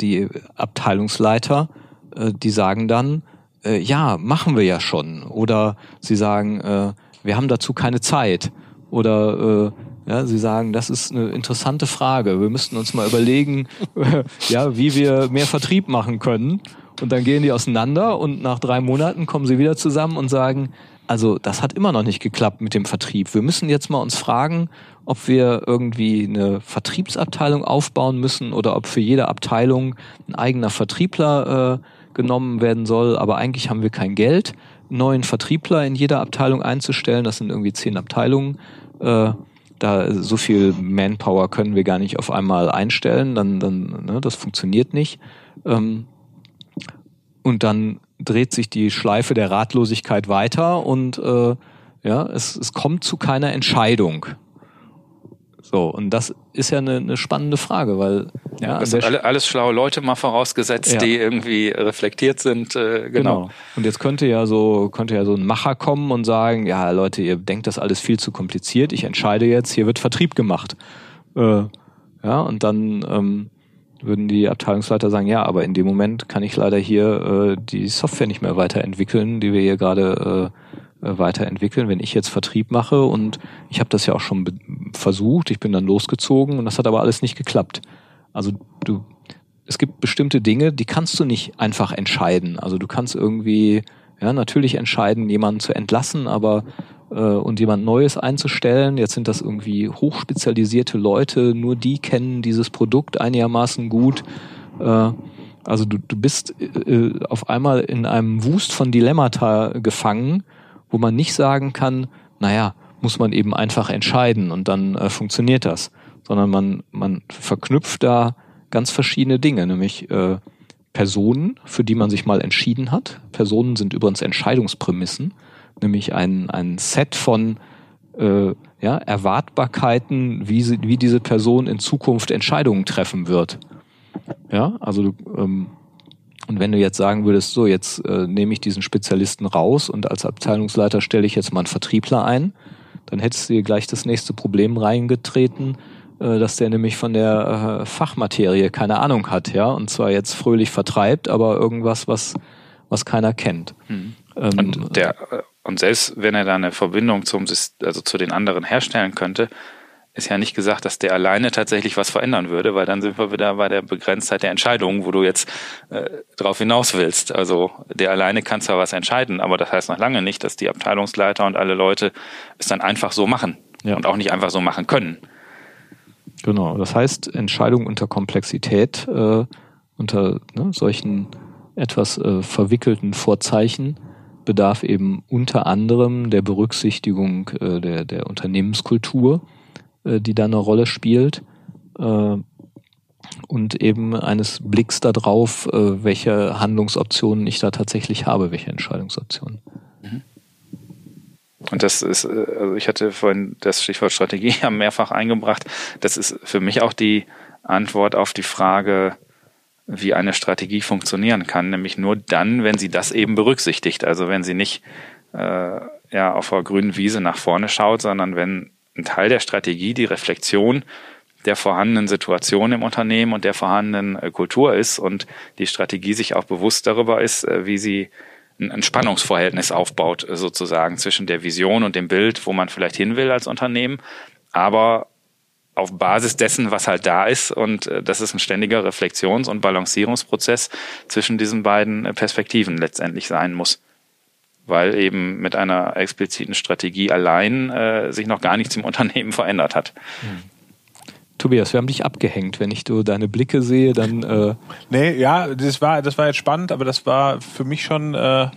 die Abteilungsleiter, äh, die sagen dann, äh, ja, machen wir ja schon. Oder sie sagen, äh, wir haben dazu keine Zeit. Oder äh, ja, sie sagen, das ist eine interessante Frage. Wir müssten uns mal überlegen, ja, wie wir mehr Vertrieb machen können. Und dann gehen die auseinander und nach drei Monaten kommen sie wieder zusammen und sagen, also das hat immer noch nicht geklappt mit dem Vertrieb. Wir müssen jetzt mal uns fragen, ob wir irgendwie eine Vertriebsabteilung aufbauen müssen oder ob für jede Abteilung ein eigener Vertriebler äh, genommen werden soll. Aber eigentlich haben wir kein Geld, neuen Vertriebler in jeder Abteilung einzustellen. Das sind irgendwie zehn Abteilungen. Äh, da so viel Manpower können wir gar nicht auf einmal einstellen. Dann, dann ne, das funktioniert nicht. Ähm, und dann dreht sich die Schleife der Ratlosigkeit weiter und äh, ja, es, es kommt zu keiner Entscheidung. So, und das ist ja eine, eine spannende Frage, weil ja, das sind alle, alles schlaue Leute mal vorausgesetzt, Ja. die irgendwie reflektiert sind. Äh, genau. Genau. Und jetzt könnte ja so könnte ja so ein Macher kommen und sagen, ja Leute, ihr denkt das alles viel zu kompliziert. Ich entscheide jetzt, hier wird Vertrieb gemacht. Äh, ja, und dann ähm, würden die Abteilungsleiter sagen, ja, aber in dem Moment kann ich leider hier äh, die Software nicht mehr weiterentwickeln, die wir hier gerade äh, äh, weiterentwickeln, wenn ich jetzt Vertrieb mache und ich habe das ja auch schon versucht, ich bin dann losgezogen und das hat aber alles nicht geklappt. Also du es gibt bestimmte Dinge, die kannst du nicht einfach entscheiden. Also du kannst irgendwie, ja, natürlich entscheiden, jemanden zu entlassen, aber und jemand Neues einzustellen. Jetzt sind das irgendwie hochspezialisierte Leute, nur die kennen dieses Produkt einigermaßen gut. Äh, also du, du bist äh, auf einmal in einem Wust von Dilemmata gefangen wo man nicht sagen kann, naja, muss man eben einfach entscheiden und dann äh, funktioniert das, sondern man, man verknüpft da ganz verschiedene Dinge, nämlich äh, Personen, für die man sich mal entschieden hat. Personen sind übrigens Entscheidungsprämissen, nämlich ein, ein Set von äh, ja, Erwartbarkeiten, wie, sie, wie diese Person in Zukunft Entscheidungen treffen wird. Ja, also ähm, und wenn du jetzt sagen würdest, so jetzt äh, nehme ich diesen Spezialisten raus und als Abteilungsleiter stelle ich jetzt mal einen Vertriebler ein, dann hättest du dir gleich das nächste Problem reingetreten, äh, dass der nämlich von der äh, Fachmaterie keine Ahnung hat, ja, und zwar jetzt fröhlich vertreibt, aber irgendwas, was was keiner kennt. Mhm. Ähm, und der und selbst wenn er da eine Verbindung zum also zu den anderen herstellen könnte, ist ja nicht gesagt, dass der alleine tatsächlich was verändern würde, weil dann sind wir wieder bei der Begrenztheit der Entscheidungen, wo du jetzt äh, drauf hinaus willst. Also der alleine kann zwar was entscheiden, aber das heißt noch lange nicht, dass die Abteilungsleiter und alle Leute es dann einfach so machen ja. und auch nicht einfach so machen können. Genau, das heißt Entscheidungen unter Komplexität, äh, unter ne, solchen etwas äh, verwickelten Vorzeichen bedarf eben unter anderem der Berücksichtigung äh, der, der Unternehmenskultur äh, die da eine Rolle spielt. Äh, und eben eines Blicks darauf, äh, welche Handlungsoptionen ich da tatsächlich habe, welche Entscheidungsoptionen. Mhm. Und das ist, also ich hatte vorhin das Stichwort Strategie ja mehrfach eingebracht. Das ist für mich auch die Antwort auf die Frage, wie eine Strategie funktionieren kann, nämlich nur dann, wenn sie das eben berücksichtigt. Also wenn sie nicht äh, ja auf der grünen Wiese nach vorne schaut, sondern wenn ein Teil der Strategie die Reflexion der vorhandenen Situation im Unternehmen und der vorhandenen äh, Kultur ist und die Strategie sich auch bewusst darüber ist, äh, wie sie ein Spannungsverhältnis aufbaut, äh, sozusagen zwischen der Vision und dem Bild, wo man vielleicht hin will als Unternehmen, aber auf Basis dessen, was halt da ist. Und das ist ein ständiger Reflexions- und Balancierungsprozess zwischen diesen beiden Perspektiven letztendlich sein muss weil eben mit einer expliziten Strategie allein äh, sich noch gar nichts im Unternehmen verändert hat. Mhm. Tobias, wir haben dich abgehängt. Wenn ich so deine Blicke sehe, dann. Äh nee, ja, das war, das war jetzt spannend, aber das war für mich schon äh,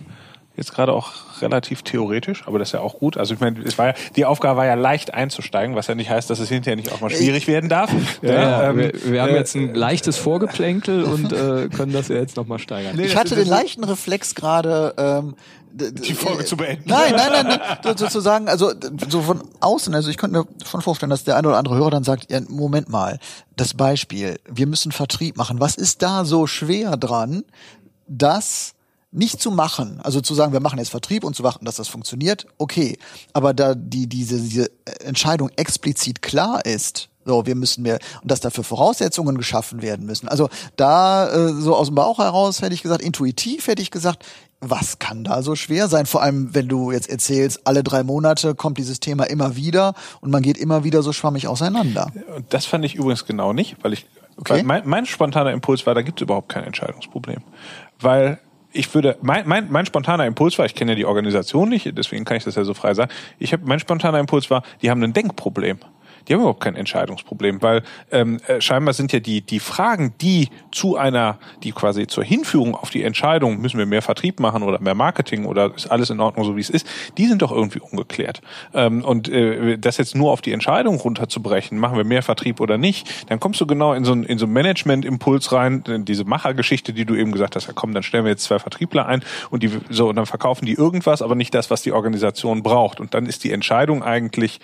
jetzt gerade auch relativ theoretisch, aber das ist ja auch gut. Also ich meine, es war ja, die Aufgabe war ja leicht einzusteigen, was ja nicht heißt, dass es hinterher nicht auch mal schwierig werden darf. Ja, ja, ähm, wir, wir, haben äh, jetzt ein leichtes Vorgeplänkel und äh, können das ja jetzt nochmal steigern. Ich hatte den leichten Reflex gerade, ähm, die Folge zu beenden. Nein, nein, nein, nein. sozusagen, also so von außen, also ich könnte mir schon vorstellen, dass der eine oder andere Hörer dann sagt, ja, Moment mal, das Beispiel, wir müssen Vertrieb machen. Was ist da so schwer dran, das nicht zu machen, also zu sagen, wir machen jetzt Vertrieb und zu warten, dass das funktioniert, okay. Aber da die, diese, diese Entscheidung explizit klar ist, so, wir müssen mehr, und dass dafür Voraussetzungen geschaffen werden müssen. Also da, äh, so aus dem Bauch heraus hätte ich gesagt, intuitiv hätte ich gesagt, was kann da so schwer sein? Vor allem, wenn du jetzt erzählst, alle drei Monate kommt dieses Thema immer wieder und man geht immer wieder so schwammig auseinander. Das fand ich übrigens genau nicht, weil ich, okay. weil mein, mein spontaner Impuls war, da gibt es überhaupt kein Entscheidungsproblem. Weil ich würde, mein, mein, mein spontaner Impuls war, ich kenne ja die Organisation nicht, deswegen kann ich das ja so frei sagen. Ich habe, mein spontaner Impuls war, die haben ein Denkproblem die haben überhaupt kein Entscheidungsproblem, weil ähm, äh, scheinbar sind ja die, die Fragen, die zu einer, die quasi zur Hinführung auf die Entscheidung, müssen wir mehr Vertrieb machen oder mehr Marketing oder ist alles in Ordnung, so wie es ist, die sind doch irgendwie ungeklärt. Ähm, und äh, das jetzt nur auf die Entscheidung runterzubrechen, machen wir mehr Vertrieb oder nicht, dann kommst du genau in so ein, in so Management-Impuls rein, diese Machergeschichte, die du eben gesagt hast, ja komm, dann stellen wir jetzt zwei Vertriebler ein und die so und dann verkaufen die irgendwas, aber nicht das, was die Organisation braucht. Und dann ist die Entscheidung eigentlich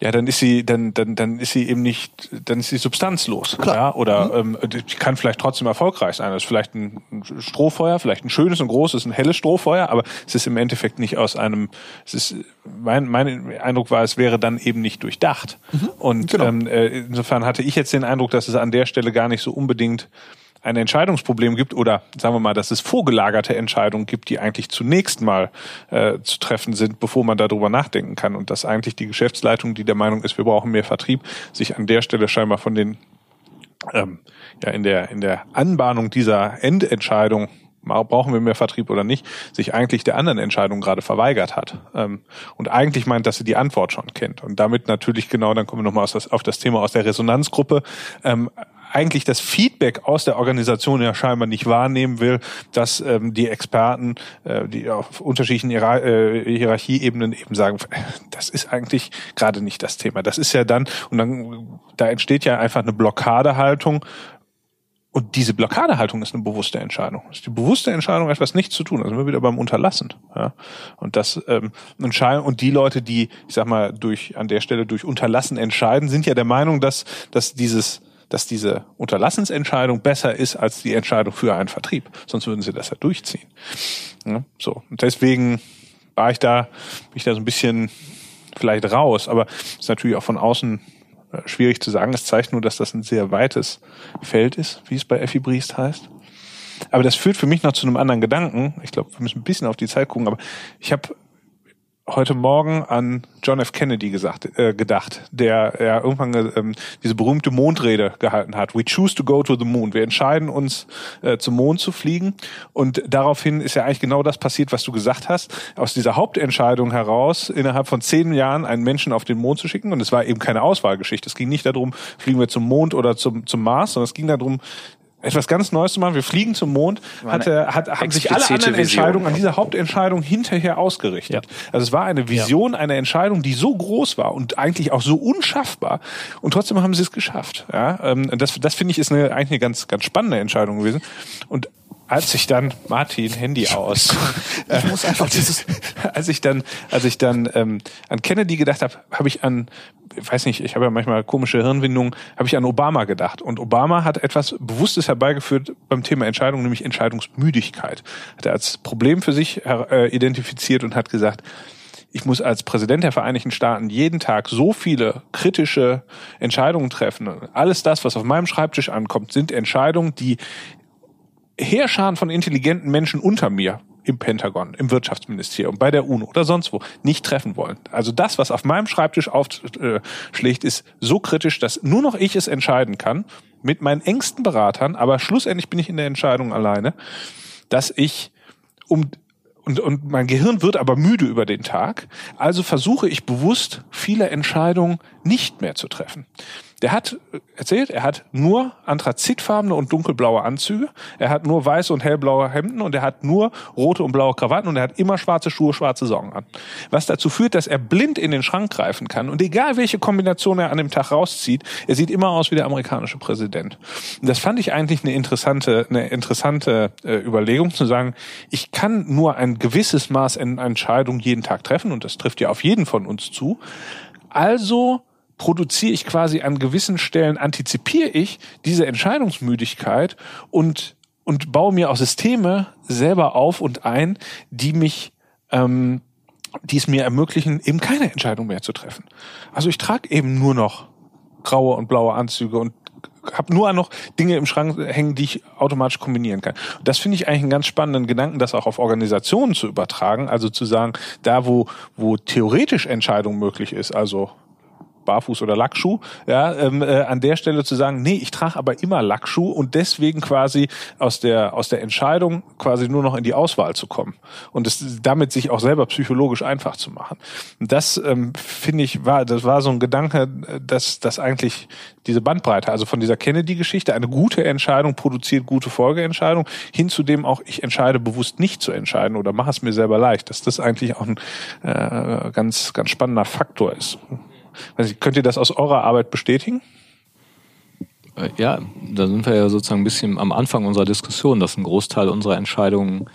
ja, dann ist sie, dann, dann, dann ist sie eben nicht, dann ist sie substanzlos. Klar. Ja, oder mhm. ähm, die kann vielleicht trotzdem erfolgreich sein. Das ist vielleicht ein Strohfeuer, vielleicht ein schönes und großes, ein helles Strohfeuer, aber es ist im Endeffekt nicht aus einem, es ist, mein, mein Eindruck war, es wäre dann eben nicht durchdacht. Mhm. Und genau. ähm, äh, insofern hatte ich jetzt den Eindruck, dass es an der Stelle gar nicht so unbedingt ein Entscheidungsproblem gibt oder sagen wir mal, dass es vorgelagerte Entscheidungen gibt, die eigentlich zunächst mal äh, zu treffen sind, bevor man darüber nachdenken kann. Und dass eigentlich die Geschäftsleitung, die der Meinung ist, wir brauchen mehr Vertrieb, sich an der Stelle scheinbar von den ähm, ja in der in der Anbahnung dieser Endentscheidung brauchen wir mehr Vertrieb oder nicht, sich eigentlich der anderen Entscheidung gerade verweigert hat. Ähm, und eigentlich meint, dass sie die Antwort schon kennt. Und damit natürlich genau, dann kommen wir nochmal auf das Thema aus der Resonanzgruppe, ähm, eigentlich das Feedback aus der Organisation ja scheinbar nicht wahrnehmen will, dass ähm, die Experten, äh, die auf unterschiedlichen Hierar äh, Hierarchieebenen eben sagen, das ist eigentlich gerade nicht das Thema. Das ist ja dann, und dann, da entsteht ja einfach eine Blockadehaltung, und diese Blockadehaltung ist eine bewusste Entscheidung. Ist die bewusste Entscheidung, etwas nicht zu tun. Also wir wieder beim Unterlassen. Ja. Und das ähm, entscheiden und die Leute, die, ich sag mal, durch an der Stelle durch Unterlassen entscheiden, sind ja der Meinung, dass dass dieses dass diese Unterlassensentscheidung besser ist als die Entscheidung für einen Vertrieb. Sonst würden sie das ja durchziehen. Ja, so. Und deswegen war ich da, bin ich da so ein bisschen vielleicht raus, aber ist natürlich auch von außen äh, schwierig zu sagen. Es zeigt nur, dass das ein sehr weites Feld ist, wie es bei Effi Briest heißt. Aber das führt für mich noch zu einem anderen Gedanken. Ich glaube, wir müssen ein bisschen auf die Zeit gucken, aber ich habe heute Morgen an John F. Kennedy gesagt, äh, gedacht, der ja irgendwann ähm, diese berühmte Mondrede gehalten hat. We choose to go to the moon. Wir entscheiden uns, äh, zum Mond zu fliegen. Und daraufhin ist ja eigentlich genau das passiert, was du gesagt hast. Aus dieser Hauptentscheidung heraus, innerhalb von zehn Jahren einen Menschen auf den Mond zu schicken. Und es war eben keine Auswahlgeschichte. Es ging nicht darum, fliegen wir zum Mond oder zum, zum Mars, sondern es ging darum, etwas ganz Neues zu machen. Wir fliegen zum Mond. Hatte, hat, haben sich alle anderen Vision. Entscheidungen an dieser Hauptentscheidung hinterher ausgerichtet. Ja. Also es war eine Vision, ja. eine Entscheidung, die so groß war und eigentlich auch so unschaffbar. Und trotzdem haben sie es geschafft. Ja, ähm, das, das finde ich ist eine, eigentlich eine ganz, ganz spannende Entscheidung gewesen. Und als ich dann Martin Handy aus, ich muss einfach dieses, als ich dann, als ich dann ähm, an Kennedy gedacht habe, habe ich an, ich weiß nicht, ich habe ja manchmal komische Hirnwindungen, habe ich an Obama gedacht. Und Obama hat etwas Bewusstes herbeigeführt beim Thema Entscheidung, nämlich Entscheidungsmüdigkeit. Hat er als Problem für sich äh, identifiziert und hat gesagt, ich muss als Präsident der Vereinigten Staaten jeden Tag so viele kritische Entscheidungen treffen. Alles das, was auf meinem Schreibtisch ankommt, sind Entscheidungen, die Heerscharen von intelligenten Menschen unter mir im Pentagon, im Wirtschaftsministerium, bei der UNO oder sonst wo nicht treffen wollen. Also das, was auf meinem Schreibtisch aufschlägt, ist so kritisch, dass nur noch ich es entscheiden kann mit meinen engsten Beratern, aber schlussendlich bin ich in der Entscheidung alleine, dass ich um und, und mein Gehirn wird aber müde über den Tag, also versuche ich bewusst viele Entscheidungen nicht mehr zu treffen. Der hat erzählt, er hat nur anthrazitfarbene und dunkelblaue Anzüge, er hat nur weiße und hellblaue Hemden und er hat nur rote und blaue Krawatten und er hat immer schwarze Schuhe, schwarze Socken an. Was dazu führt, dass er blind in den Schrank greifen kann und egal welche Kombination er an dem Tag rauszieht, er sieht immer aus wie der amerikanische Präsident. Und das fand ich eigentlich eine interessante, eine interessante äh, Überlegung zu sagen, ich kann nur ein gewisses Maß an Entscheidungen jeden Tag treffen und das trifft ja auf jeden von uns zu. Also produziere ich quasi an gewissen Stellen, antizipiere ich diese Entscheidungsmüdigkeit und, und baue mir auch Systeme selber auf und ein, die mich, ähm, die es mir ermöglichen, eben keine Entscheidung mehr zu treffen. Also ich trage eben nur noch graue und blaue Anzüge und habe nur noch Dinge im Schrank hängen, die ich automatisch kombinieren kann. Das finde ich eigentlich einen ganz spannenden Gedanken, das auch auf Organisationen zu übertragen. Also zu sagen, da wo, wo theoretisch Entscheidung möglich ist, also Barfuß oder Lackschuh, ja, ähm, äh, an der Stelle zu sagen, nee, ich trage aber immer Lackschuh und deswegen quasi aus der aus der Entscheidung quasi nur noch in die Auswahl zu kommen und es damit sich auch selber psychologisch einfach zu machen. Und das ähm, finde ich war das war so ein Gedanke, dass dass eigentlich diese Bandbreite, also von dieser Kennedy-Geschichte, eine gute Entscheidung produziert gute Folgeentscheidung, hin zu dem auch ich entscheide bewusst nicht zu entscheiden oder mache es mir selber leicht, dass das eigentlich auch ein äh, ganz ganz spannender Faktor ist. Könnt ihr das aus eurer Arbeit bestätigen? Äh, ja, da sind wir ja sozusagen ein bisschen am Anfang unserer Diskussion, dass ein Großteil unserer Entscheidungen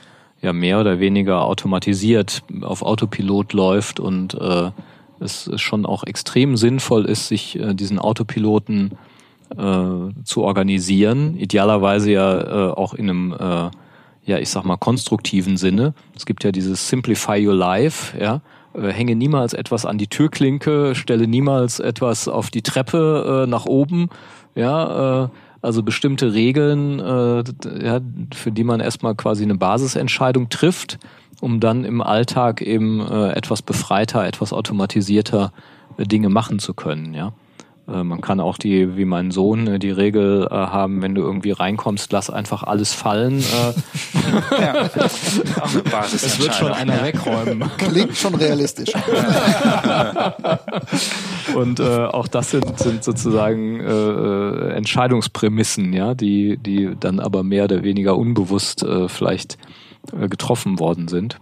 ja mehr oder weniger automatisiert auf Autopilot läuft und äh, es schon auch extrem sinnvoll ist, sich äh, diesen Autopiloten äh, zu organisieren. Idealerweise ja äh, auch in einem, äh, ja, ich sag mal, konstruktiven Sinne. Es gibt ja dieses Simplify Your Life, ja, hänge niemals etwas an die Türklinke, stelle niemals etwas auf die Treppe äh, nach oben. Ja, äh, also bestimmte Regeln, äh, ja, für die man erstmal quasi eine Basisentscheidung trifft, um dann im Alltag eben äh, etwas befreiter, etwas automatisierter äh, Dinge machen zu können. Ja. Äh, man kann auch die, wie mein Sohn, äh, die Regel äh, haben, wenn du irgendwie reinkommst, lass einfach alles fallen. Äh, Ja, Basis es wird schon einer wegräumen. Klingt schon realistisch. Und äh, auch das sind, sind sozusagen äh, Entscheidungsprämissen, ja, die, die dann aber mehr oder weniger unbewusst äh, vielleicht äh, getroffen worden sind.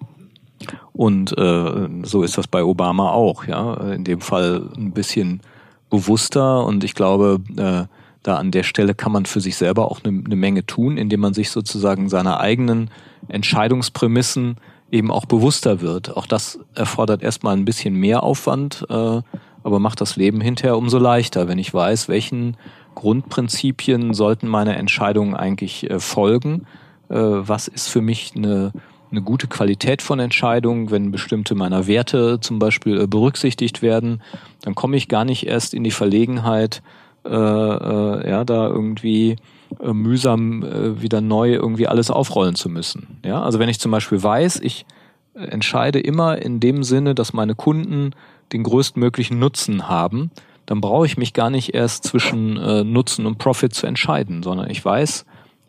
Und äh, so ist das bei Obama auch, ja. In dem Fall ein bisschen bewusster und ich glaube, äh, da an der Stelle kann man für sich selber auch eine, eine Menge tun, indem man sich sozusagen seiner eigenen Entscheidungsprämissen eben auch bewusster wird. Auch das erfordert erstmal ein bisschen mehr Aufwand, äh, aber macht das Leben hinterher umso leichter, wenn ich weiß, welchen Grundprinzipien sollten meine Entscheidungen eigentlich äh, folgen. Äh, was ist für mich eine, eine gute Qualität von Entscheidungen, wenn bestimmte meiner Werte zum Beispiel äh, berücksichtigt werden, dann komme ich gar nicht erst in die Verlegenheit, äh, äh, ja, da irgendwie äh, mühsam äh, wieder neu irgendwie alles aufrollen zu müssen. Ja, also wenn ich zum Beispiel weiß, ich entscheide immer in dem Sinne, dass meine Kunden den größtmöglichen Nutzen haben, dann brauche ich mich gar nicht erst zwischen äh, Nutzen und Profit zu entscheiden, sondern ich weiß,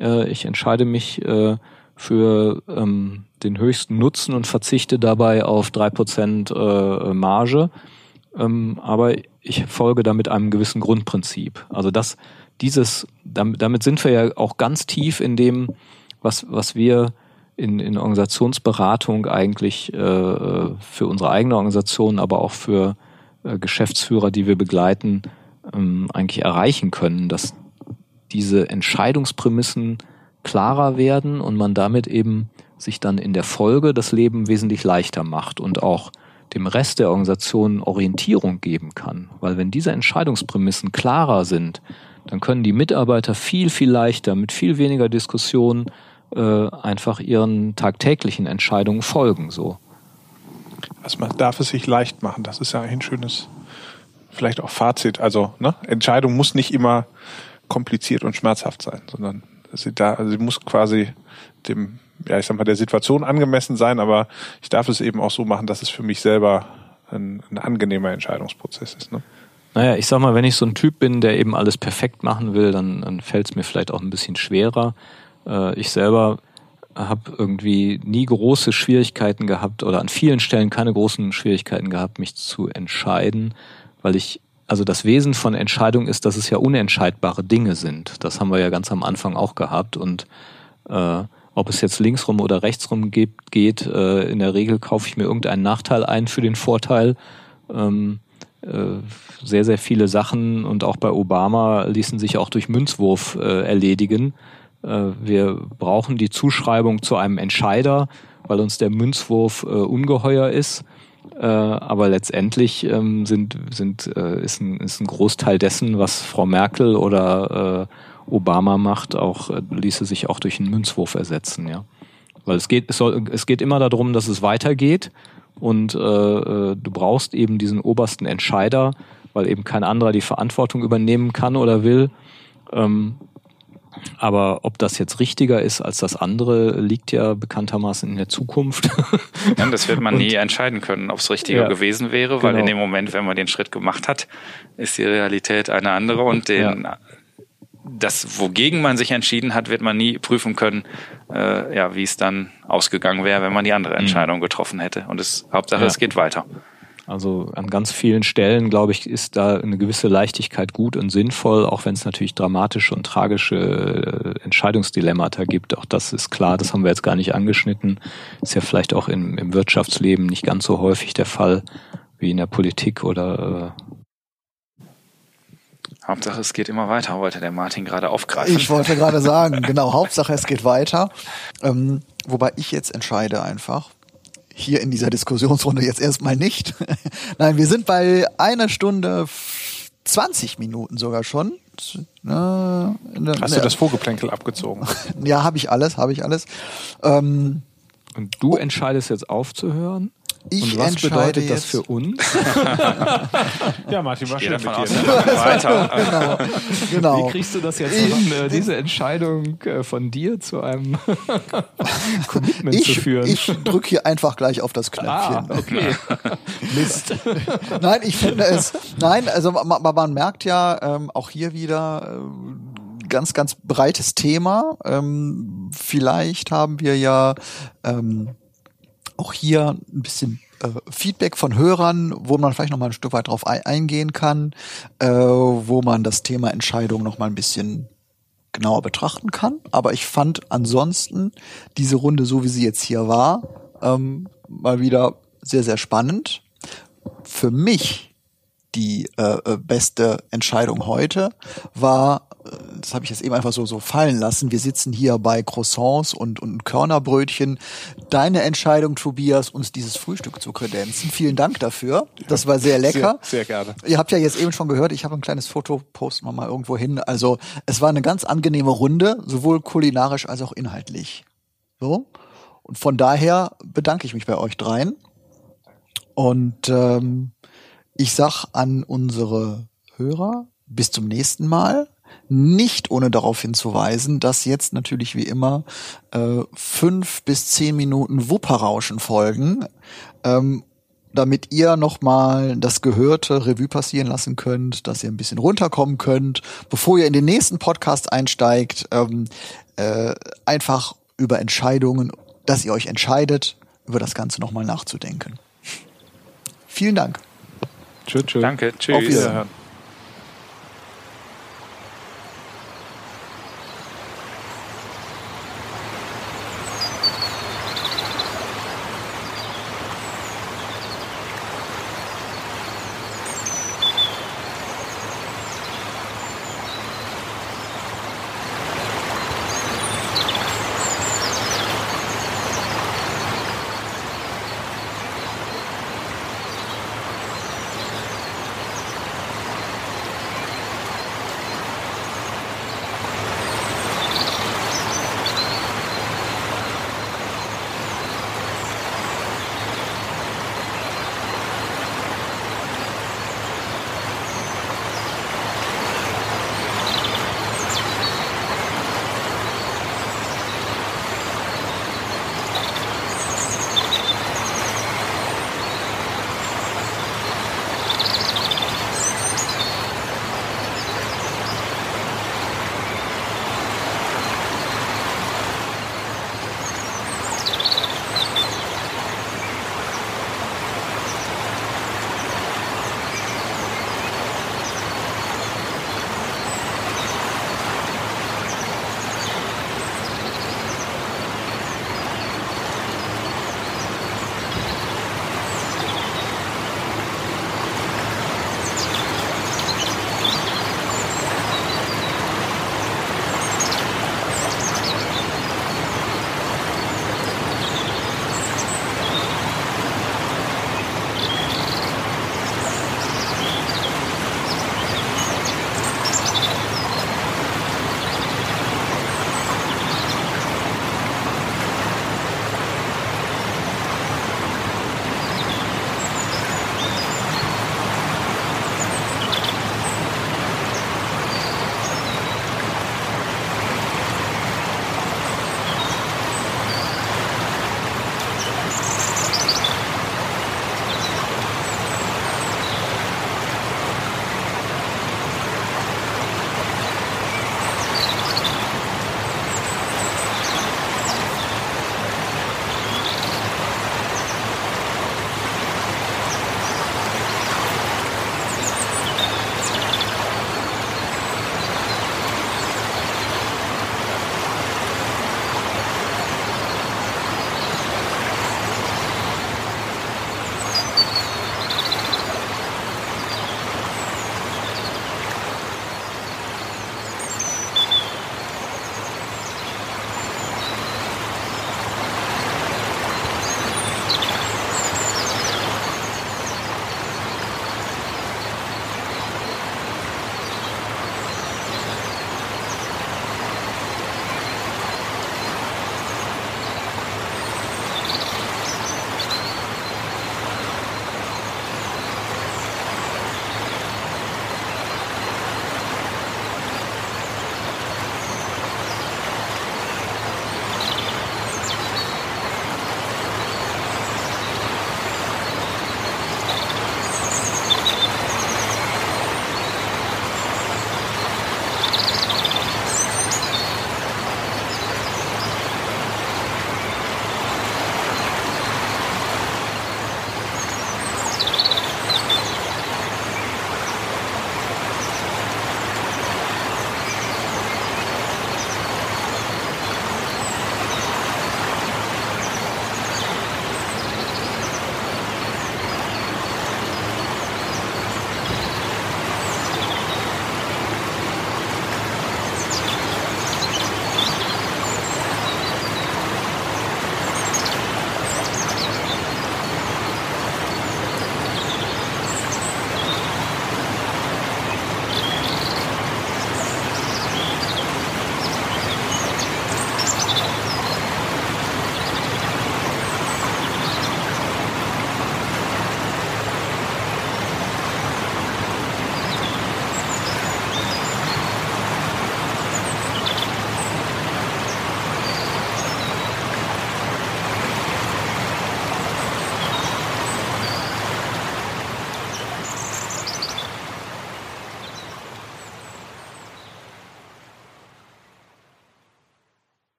äh, ich entscheide mich äh, für ähm, den höchsten Nutzen und verzichte dabei auf drei Prozent äh, Marge. Ähm, aber ich folge damit einem gewissen Grundprinzip. Also das, dieses, damit, damit sind wir ja auch ganz tief in dem, was, was wir in, in Organisationsberatung eigentlich äh, für unsere eigene Organisation, aber auch für äh, Geschäftsführer, die wir begleiten, ähm, eigentlich erreichen können, dass diese Entscheidungsprämissen klarer werden und man damit eben sich dann in der Folge das Leben wesentlich leichter macht und auch dem Rest der Organisation Orientierung geben kann. Weil wenn diese Entscheidungsprämissen klarer sind, dann können die Mitarbeiter viel, viel leichter mit viel weniger Diskussion äh, einfach ihren tagtäglichen Entscheidungen folgen. So. Also man darf es sich leicht machen. Das ist ja ein schönes, vielleicht auch Fazit. Also ne? Entscheidung muss nicht immer kompliziert und schmerzhaft sein, sondern sie, da, also sie muss quasi dem, ja ich sag mal, der Situation angemessen sein, aber ich darf es eben auch so machen, dass es für mich selber ein, ein angenehmer Entscheidungsprozess ist. Ne? Naja, ich sag mal, wenn ich so ein Typ bin, der eben alles perfekt machen will, dann, dann fällt es mir vielleicht auch ein bisschen schwerer. Äh, ich selber habe irgendwie nie große Schwierigkeiten gehabt oder an vielen Stellen keine großen Schwierigkeiten gehabt, mich zu entscheiden, weil ich, also das Wesen von Entscheidung ist, dass es ja unentscheidbare Dinge sind. Das haben wir ja ganz am Anfang auch gehabt und äh, ob es jetzt linksrum oder rechtsrum geht, geht äh, in der Regel kaufe ich mir irgendeinen Nachteil ein für den Vorteil. Ähm, äh, sehr, sehr viele Sachen und auch bei Obama ließen sich auch durch Münzwurf äh, erledigen. Äh, wir brauchen die Zuschreibung zu einem Entscheider, weil uns der Münzwurf äh, ungeheuer ist. Äh, aber letztendlich ähm, sind, sind, äh, ist, ein, ist ein Großteil dessen, was Frau Merkel oder äh, Obama macht, auch äh, ließe sich auch durch einen Münzwurf ersetzen, ja. Weil es geht, es, soll, es geht immer darum, dass es weitergeht und äh, äh, du brauchst eben diesen obersten Entscheider, weil eben kein anderer die Verantwortung übernehmen kann oder will. Ähm, aber ob das jetzt richtiger ist als das andere, liegt ja bekanntermaßen in der Zukunft. Ja, das wird man Und- nie entscheiden können, ob es richtiger Ja, gewesen wäre, weil genau. in dem Moment, wenn man den Schritt gemacht hat, ist die Realität eine andere und den, das, wogegen man sich entschieden hat, wird man nie prüfen können, äh, ja, wie es dann ausgegangen wäre, wenn man die andere Entscheidung getroffen hätte. Und es, Hauptsache, Mhm. Ja. es geht weiter. Also an ganz vielen Stellen, glaube ich, ist da eine gewisse Leichtigkeit gut und sinnvoll, auch wenn es natürlich dramatische und tragische äh, Entscheidungsdilemmata gibt. Auch das ist klar, das haben wir jetzt gar nicht angeschnitten. Ist ja vielleicht auch im, im Wirtschaftsleben nicht ganz so häufig der Fall wie in der Politik oder äh, Hauptsache, es geht immer weiter, wollte der Martin gerade aufgreifen. Ich wollte gerade sagen, genau, Hauptsache es geht weiter. Ähm, wobei ich jetzt entscheide einfach. Hier in dieser Diskussionsrunde jetzt erstmal nicht. Nein, wir sind bei einer Stunde 20 Minuten sogar schon. Ne, ne, Hast du das Vorgeplänkel abgezogen? Ja, habe ich alles, habe ich alles. Ähm, und du entscheidest jetzt aufzuhören. Ich Und was entscheide bedeutet das für uns? Ja, Martin, war schön mit aus, dir. machen weiter. genau. Wie kriegst du das jetzt Ich- hin, äh, diese Entscheidung äh, von dir zu einem Commitment zu Ich, führen? ich drücke hier einfach gleich auf das ah, Knöpfchen. okay. Mist. Nein, ich finde es. Nein, also man, man merkt ja ähm, auch hier wieder äh, ganz, ganz breites Thema. Ähm, vielleicht haben wir ja ähm, auch hier ein bisschen äh, Feedback von Hörern, wo man vielleicht noch mal ein Stück weit drauf ein eingehen kann, äh, wo man das Thema Entscheidung noch mal ein bisschen genauer betrachten kann. Aber ich fand ansonsten diese Runde, so wie sie jetzt hier war, ähm, mal wieder sehr, sehr spannend. Für mich die äh, äh, beste Entscheidung heute war, das habe ich jetzt eben einfach so so fallen lassen. Wir sitzen hier bei Croissants und und Körnerbrötchen. Deine Entscheidung, Tobias, uns dieses Frühstück zu kredenzen. Vielen Dank dafür. Das war sehr lecker. Sehr, sehr gerne. Ihr habt ja jetzt eben schon gehört, ich habe ein kleines Foto, posten wir mal irgendwo hin. Also es war eine ganz angenehme Runde, sowohl kulinarisch als auch inhaltlich. So. Und von daher bedanke ich mich bei euch dreien. Und ähm, ich sag an unsere Hörer, bis zum nächsten Mal. Nicht ohne darauf hinzuweisen, dass jetzt natürlich wie immer äh, fünf bis zehn Minuten Wupperrauschen folgen. Ähm, damit ihr nochmal das Gehörte Revue passieren lassen könnt, dass ihr ein bisschen runterkommen könnt, bevor ihr in den nächsten Podcast einsteigt, ähm, äh, einfach über Entscheidungen, dass ihr euch entscheidet, über das Ganze nochmal nachzudenken. Vielen Dank. Tschüss, tschüss. Danke, Auf tschüss. Wiedersehen. Wiederhören.